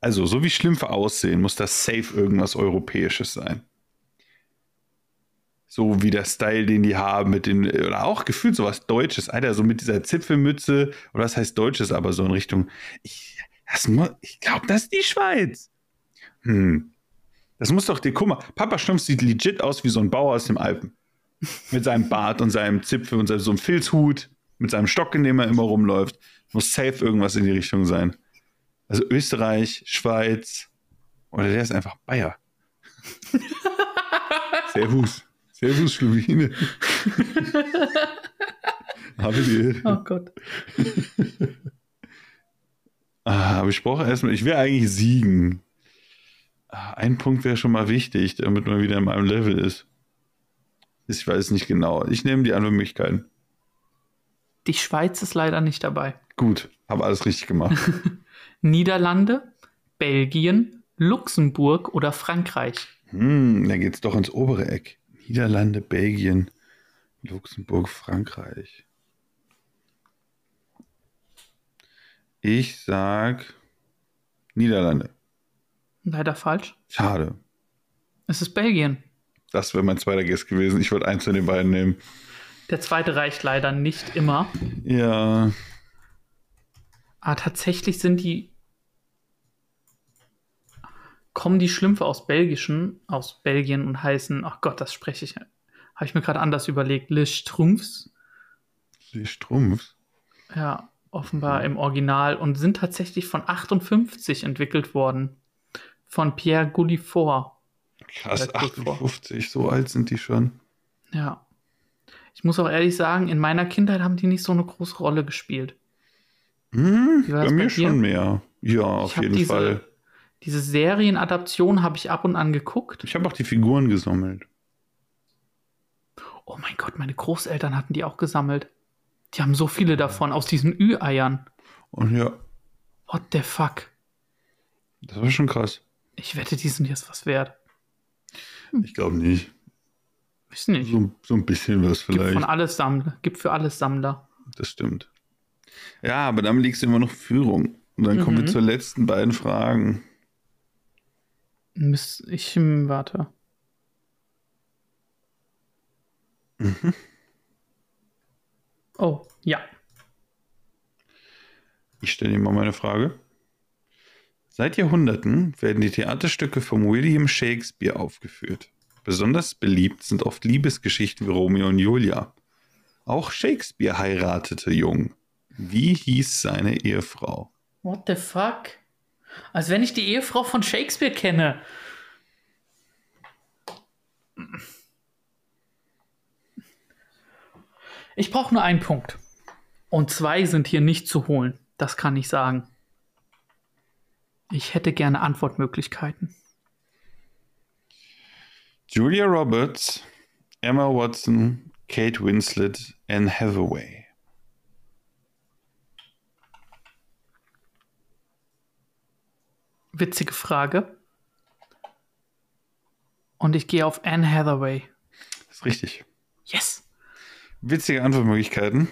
Also, so wie Schlümpfe aussehen, muss das safe irgendwas Europäisches sein. So wie der Style, den die haben, mit den, oder auch gefühlt sowas Deutsches, Alter, so mit dieser Zipfelmütze, oder was heißt Deutsches, aber so in Richtung, ich, ich glaube, das ist die Schweiz. Hm. Das muss doch, die, guck mal, Papa Schlumpf sieht legit aus wie so ein Bauer aus dem Alpen. Mit seinem Bart und seinem Zipfel und so einem Filzhut, mit seinem Stock, in dem er immer rumläuft. Muss safe irgendwas in die Richtung sein. Also Österreich, Schweiz, oder der ist einfach Bayer. Servus. Servus, Slowene. Habe die. Oh Gott. ah, aber ich brauche erstmal, ich will eigentlich siegen. Ah, ein Punkt wäre schon mal wichtig, damit man wieder in meinem Level ist. Ich weiß nicht genau. Ich nehme die anderen Möglichkeiten. Die Schweiz ist leider nicht dabei. Gut, habe alles richtig gemacht. Niederlande, Belgien, Luxemburg oder Frankreich? Hm, da geht's doch ins obere Eck. Niederlande, Belgien, Luxemburg, Frankreich. Ich sag Niederlande. Leider falsch. Schade. Es ist Belgien. Das wäre mein zweiter Guess gewesen. Ich wollte eins von den beiden nehmen. Der zweite reicht leider nicht immer. Ja. Aber tatsächlich sind die. Kommen die Schlümpfe aus Belgischen, aus Belgien und heißen, ach Gott, das spreche ich. Habe ich mir gerade anders überlegt. Le Strumpfs. Die Strumpfs? Ja, offenbar im Original und sind tatsächlich von 58 entwickelt worden. Von Pierre Gullifort. Krass, Oder Gullifort. 58, so alt sind die schon. Ja. Ich muss auch ehrlich sagen, in meiner Kindheit haben die nicht so eine große Rolle gespielt. Hm, bei das mir bei dir? schon mehr. Ja, auf jeden diese- Fall. Diese Serienadaption habe ich ab und an geguckt. Ich habe auch die Figuren gesammelt. Oh mein Gott, meine Großeltern hatten die auch gesammelt. Die haben so viele davon aus diesen Ü-Eiern. Und ja, What the fuck? das war schon krass. Ich wette, die sind jetzt was wert. Ich glaube nicht. Weiß nicht. So, so ein bisschen was Gibt vielleicht. von alles Sammler. Gibt für alles Sammler. Das stimmt. Ja, aber damit liegst du immer noch Führung. Und dann kommen wir Mhm. zur letzten beiden Fragen. Ich hm, warte. Mhm. Oh, ja. Ich stelle dir mal meine Frage. Seit Jahrhunderten werden die Theaterstücke von William Shakespeare aufgeführt. Besonders beliebt sind oft Liebesgeschichten wie Romeo und Julia. Auch Shakespeare heiratete jung. Wie hieß seine Ehefrau? What the fuck? Als wenn ich die Ehefrau von Shakespeare kenne. Ich brauche nur einen Punkt. Und zwei sind hier nicht zu holen. Das kann ich sagen. Ich hätte gerne Antwortmöglichkeiten. Julia Roberts, Emma Watson, Kate Winslet, Anne Hathaway. Witzige Frage. Und ich gehe auf Anne Hathaway. Das ist richtig. Yes. Witzige Antwortmöglichkeiten.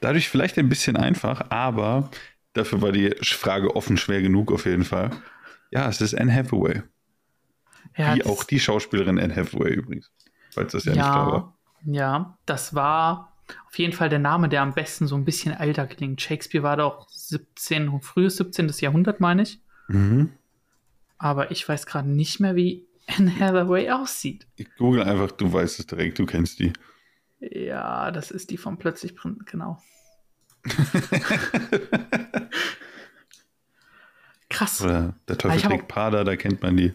Dadurch vielleicht ein bisschen einfach, aber dafür war die Frage offen schwer genug auf jeden Fall. Ja, es ist Anne Hathaway. Ja, Wie auch die Schauspielerin Anne Hathaway übrigens. Falls das ja, nicht klar war. ja, das war auf jeden Fall der Name, der am besten so ein bisschen älter klingt. Shakespeare war doch 17, frühes 17. Jahrhundert, meine ich. Mhm. Aber ich weiß gerade nicht mehr, wie Anne Hathaway aussieht. Ich google einfach, du weißt es direkt, du kennst die. Ja, das ist die von plötzlich, Prin- genau. Krass. Oder der Teufel trägt Prada, da kennt man die.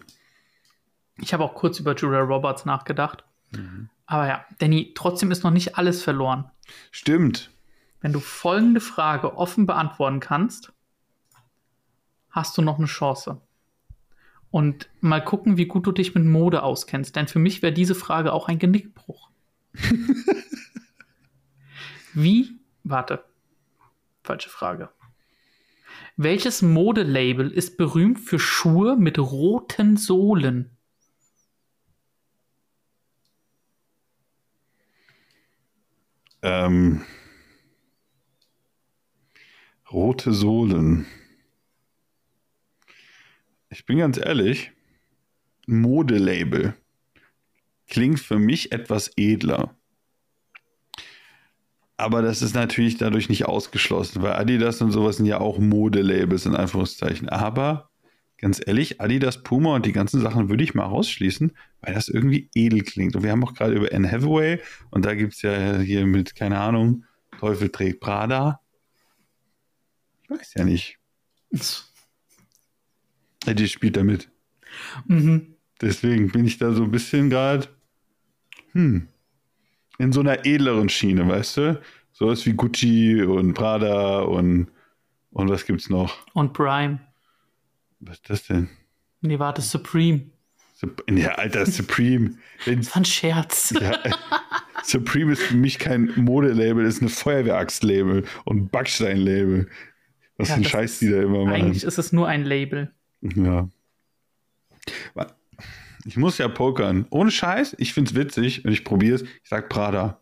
Ich habe auch kurz über Julia Roberts nachgedacht. Mhm. Aber ja, Danny, trotzdem ist noch nicht alles verloren. Stimmt. Wenn du folgende Frage offen beantworten kannst, hast du noch eine Chance. Und mal gucken, wie gut du dich mit Mode auskennst. Denn für mich wäre diese Frage auch ein Genickbruch. wie, warte, falsche Frage. Welches Modelabel ist berühmt für Schuhe mit roten Sohlen? Ähm, rote Sohlen. Ich bin ganz ehrlich, Modelabel klingt für mich etwas edler. Aber das ist natürlich dadurch nicht ausgeschlossen, weil Adidas und sowas sind ja auch Modelabels in Anführungszeichen. Aber ganz ehrlich, Adidas, Puma und die ganzen Sachen würde ich mal rausschließen, weil das irgendwie edel klingt. Und wir haben auch gerade über Anne Hathaway und da gibt es ja hier mit, keine Ahnung, Teufel trägt Prada. Ich weiß ja nicht. Die spielt damit. Mhm. Deswegen bin ich da so ein bisschen gerade, hm, in so einer edleren Schiene, weißt du? So was wie Gucci und Prada und, und was gibt's noch? Und Prime. Was ist das denn? Nee, warte, Supreme. Sup- Ja, Alter, Supreme. Das war ein Scherz. ja, Supreme ist für mich kein Modelabel, ist eine Feuerwerkslabel und Backsteinlabel. Was Ja, für ein Scheiß die da immer machen. Eigentlich ist es nur ein Label. Ja. Ich muss ja pokern. Ohne Scheiß, ich find's witzig und ich probiere es. Ich sag Prada.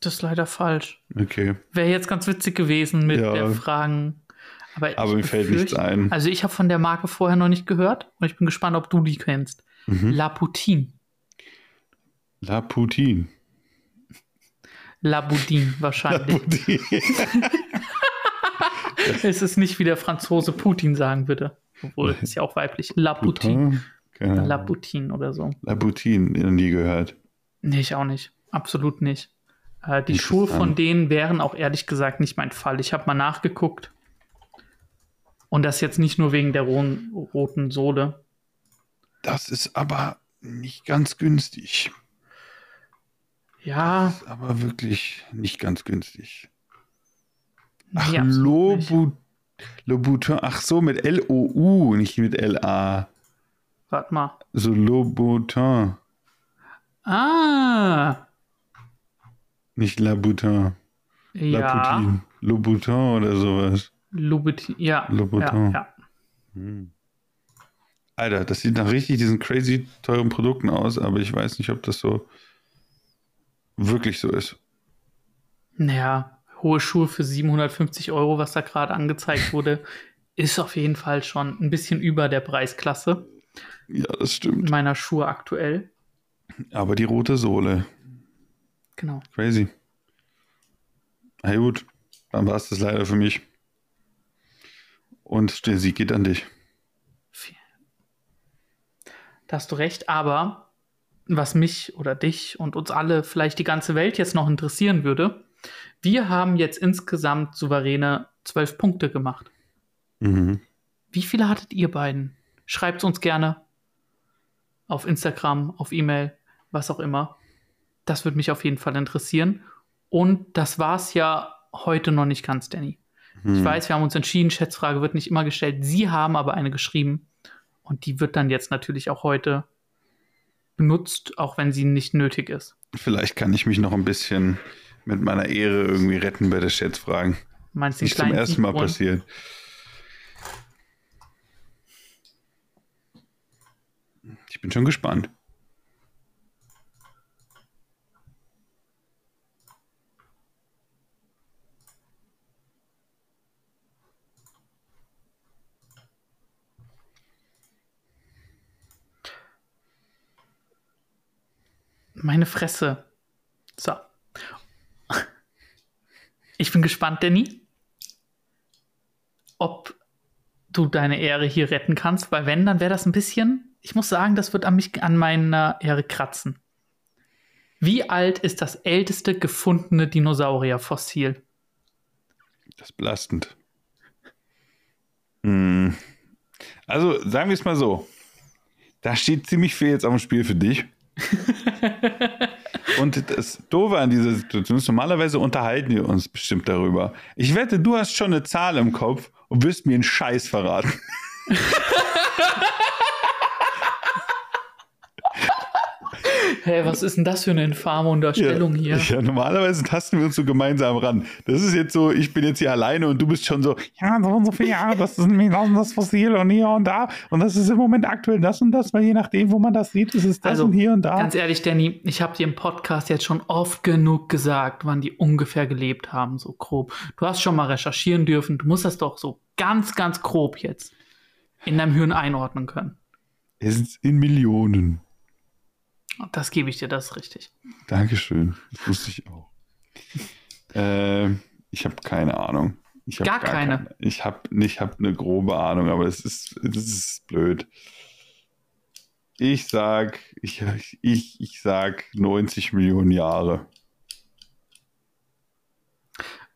Das ist leider falsch. Okay. Wäre jetzt ganz witzig gewesen mit Ja. der Fragen. Aber, Aber mir fällt nichts ein. Also ich habe von der Marke vorher noch nicht gehört und ich bin gespannt, ob du die kennst. Mhm. La Poutine. La Poutine. La Boudin wahrscheinlich. Poutine. es ist nicht, wie der Franzose Putin sagen würde. Obwohl, ist ja auch weiblich. La Poutine. Keine La Ahnung. Poutine oder so. La Poutine, noch nie gehört. Nee, ich auch nicht. Absolut nicht. Äh, die Schuhe von denen wären auch ehrlich gesagt nicht mein Fall. Ich habe mal nachgeguckt. Und das jetzt nicht nur wegen der rohen, roten Sohle. Das ist aber nicht ganz günstig. Ja, Das ist aber wirklich nicht ganz günstig. Ach, nee. Lobu Louboutin. Ach so, mit L-O-U, nicht mit L-A. Warte mal. So Louboutin, Ah, nicht Laboutin. ja. Lapoutine. Louboutin oder sowas. Louboutin, ja. Louboutin. Ja, ja. Hm. Alter, das sieht nach richtig diesen crazy teuren Produkten aus, aber ich weiß nicht, ob das so wirklich so ist. Naja, hohe Schuhe für 750 Euro, was da gerade angezeigt wurde, ist auf jeden Fall schon ein bisschen über der Preisklasse Ja, das stimmt. meiner Schuhe aktuell. Aber die rote Sohle, Genau. crazy. Na gut, dann war es das leider für mich. Und der Sieg geht an dich. Da hast du recht, aber was mich oder dich und uns alle, vielleicht die ganze Welt jetzt noch interessieren würde, wir haben jetzt insgesamt souveräne zwölf Punkte gemacht. Mhm. Wie viele hattet ihr beiden? Schreibt uns gerne auf Instagram, auf E-Mail, was auch immer. Das würde mich auf jeden Fall interessieren. Und das war es ja heute noch nicht ganz, Danny. Ich Hm. weiß, wir haben uns entschieden, Schätzfrage wird nicht immer gestellt. Sie haben aber eine geschrieben. Und die wird dann jetzt natürlich auch heute benutzt, auch wenn sie nicht nötig ist. Vielleicht kann ich mich noch ein bisschen mit meiner Ehre irgendwie retten bei der Schätzfragen. Meinst du Nicht zum ersten Mal Sieggrund? passiert. Ich bin schon gespannt. Meine Fresse. So. Ich bin gespannt, Danny, ob du deine Ehre hier retten kannst, weil wenn, dann wäre das ein bisschen ich muss sagen, das wird an mich an meiner Ehre kratzen. Wie alt ist das älteste gefundene Dinosaurierfossil? Das ist belastend. Hm. Also, sagen wir es mal so. Da steht ziemlich viel jetzt auf dem Spiel für dich. Und das Doofe an dieser Situation ist, normalerweise unterhalten wir uns bestimmt darüber. Ich wette, du hast schon eine Zahl im Kopf und wirst mir einen Scheiß verraten. Hey, was ist denn das für eine infame Unterstellung ja, hier? Ja, normalerweise tasten wir uns so gemeinsam ran. Das ist jetzt so, ich bin jetzt hier alleine und du bist schon so, ja, so und so viel, ja, das ist das, und das Fossil und hier und da. Und das ist im Moment aktuell das und das, weil je nachdem, wo man das sieht, ist es das Also, und hier und da. Ganz ehrlich, Danny, ich habe dir im Podcast jetzt schon oft genug gesagt, wann die ungefähr gelebt haben, so grob. Du hast schon mal recherchieren dürfen. Du musst das doch so ganz, ganz grob jetzt in deinem Hirn einordnen können. Es ist in Millionen. Das gebe ich dir, das ist richtig. Dankeschön. Das wusste ich auch. äh, ich habe keine Ahnung. Ich hab Gar keine? Ich habe ich hab eine grobe Ahnung, aber es ist, es ist blöd. Ich sag, ich, ich, ich sag 90 Millionen Jahre.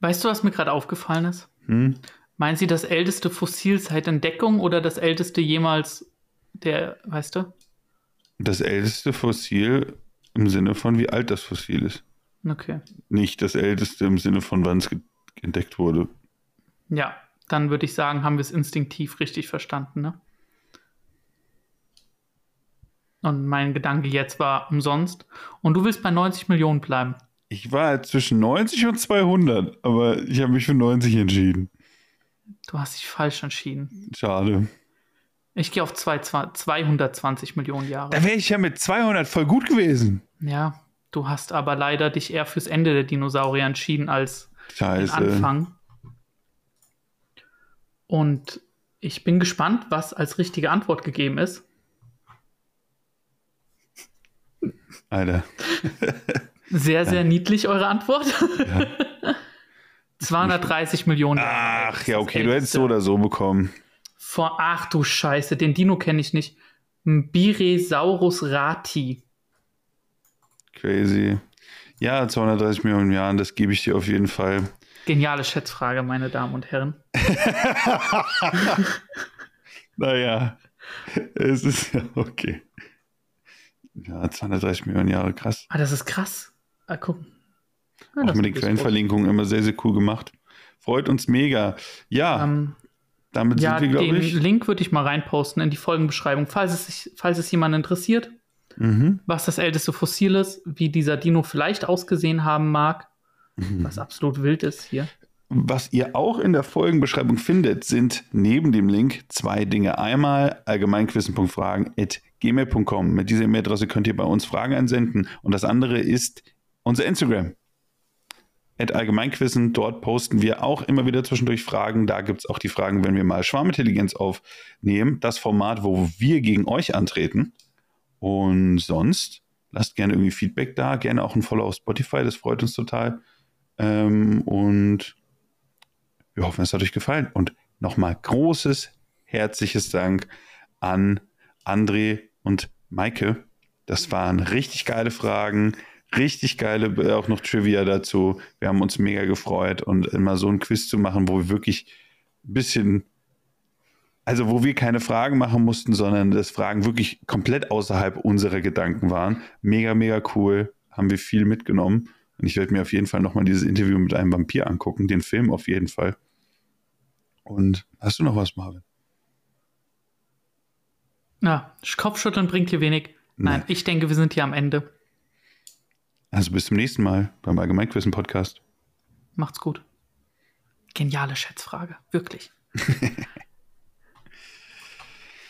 Weißt du, was mir gerade aufgefallen ist? Hm? Meinen Sie das älteste Fossil seit Entdeckung oder das älteste jemals der, weißt du? Das älteste Fossil im Sinne von, wie alt das Fossil ist. Okay. Nicht das älteste im Sinne von, wann es entdeckt wurde. Ja, dann würde ich sagen, haben wir es instinktiv richtig verstanden, ne? Und mein Gedanke jetzt war umsonst. Und du willst bei 90 Millionen bleiben. Ich war zwischen 90 und 200, aber ich habe mich für 90 entschieden. Du hast dich falsch entschieden. Schade. Ich gehe auf zwei, zwei, 220 Millionen Jahre. Da wäre ich ja mit 200 voll gut gewesen. Ja, du hast aber leider dich eher fürs Ende der Dinosaurier entschieden als den Scheiße. Anfang. Und ich bin gespannt, was als richtige Antwort gegeben ist. Alter. Sehr, sehr niedlich eure Antwort. 230 Millionen. Jahre Ach ja, okay, du hättest so oder so bekommen. Vor, ach du Scheiße, den Dino kenne ich nicht. Biresaurus rati. Crazy. Ja, 230 Millionen Jahren, das gebe ich dir auf jeden Fall. Geniale Schätzfrage, meine Damen und Herren. Naja, es ist ja okay. Ja, 230 Millionen Jahre, krass. Ah, das ist krass. Ah, guck. Ah, Auch mit den Quellenverlinkungen immer sehr, sehr cool gemacht. Freut uns mega. Ja, Ähm, damit ja, sind wir, glaube den ich. Link würde ich mal reinposten in die Folgenbeschreibung, falls es, sich, falls es jemand interessiert, Mhm. was das älteste Fossil ist, wie dieser Dino vielleicht ausgesehen haben mag, Mhm. was absolut wild ist hier. Was ihr auch in der Folgenbeschreibung findet, sind neben dem Link zwei Dinge. Einmal allgemeinquissen.fragen.gmail.com. Mit dieser E-Mail-Adresse könnt ihr bei uns Fragen einsenden. Und das andere ist unser Instagram. Allgemeinquissen. Dort posten wir auch immer wieder zwischendurch Fragen. Da gibt es auch die Fragen, wenn wir mal Schwarmintelligenz aufnehmen. Das Format, wo wir gegen euch antreten. Und sonst lasst gerne irgendwie Feedback da. Gerne auch ein Follow auf Spotify. Das freut uns total. Ähm, und wir hoffen, es hat euch gefallen. Und nochmal großes, herzliches Dank an André und Maike. Das waren richtig geile Fragen, richtig geile, äh, auch noch Trivia dazu. Wir haben uns mega gefreut und immer so ein Quiz zu machen, wo wir wirklich ein bisschen, also wo wir keine Fragen machen mussten, sondern das Fragen wirklich komplett außerhalb unserer Gedanken waren. Mega, mega cool. Haben wir viel mitgenommen. Und ich werde mir auf jeden Fall nochmal dieses Interview mit einem Vampir angucken, den Film auf jeden Fall. Und hast du noch was, Marvin? Ja, Kopfschütteln bringt hier wenig. Nein, Nein. ich denke, wir sind hier am Ende. Also bis zum nächsten Mal beim Allgemeinquissen Podcast. Macht's gut. Geniale Schätzfrage, wirklich.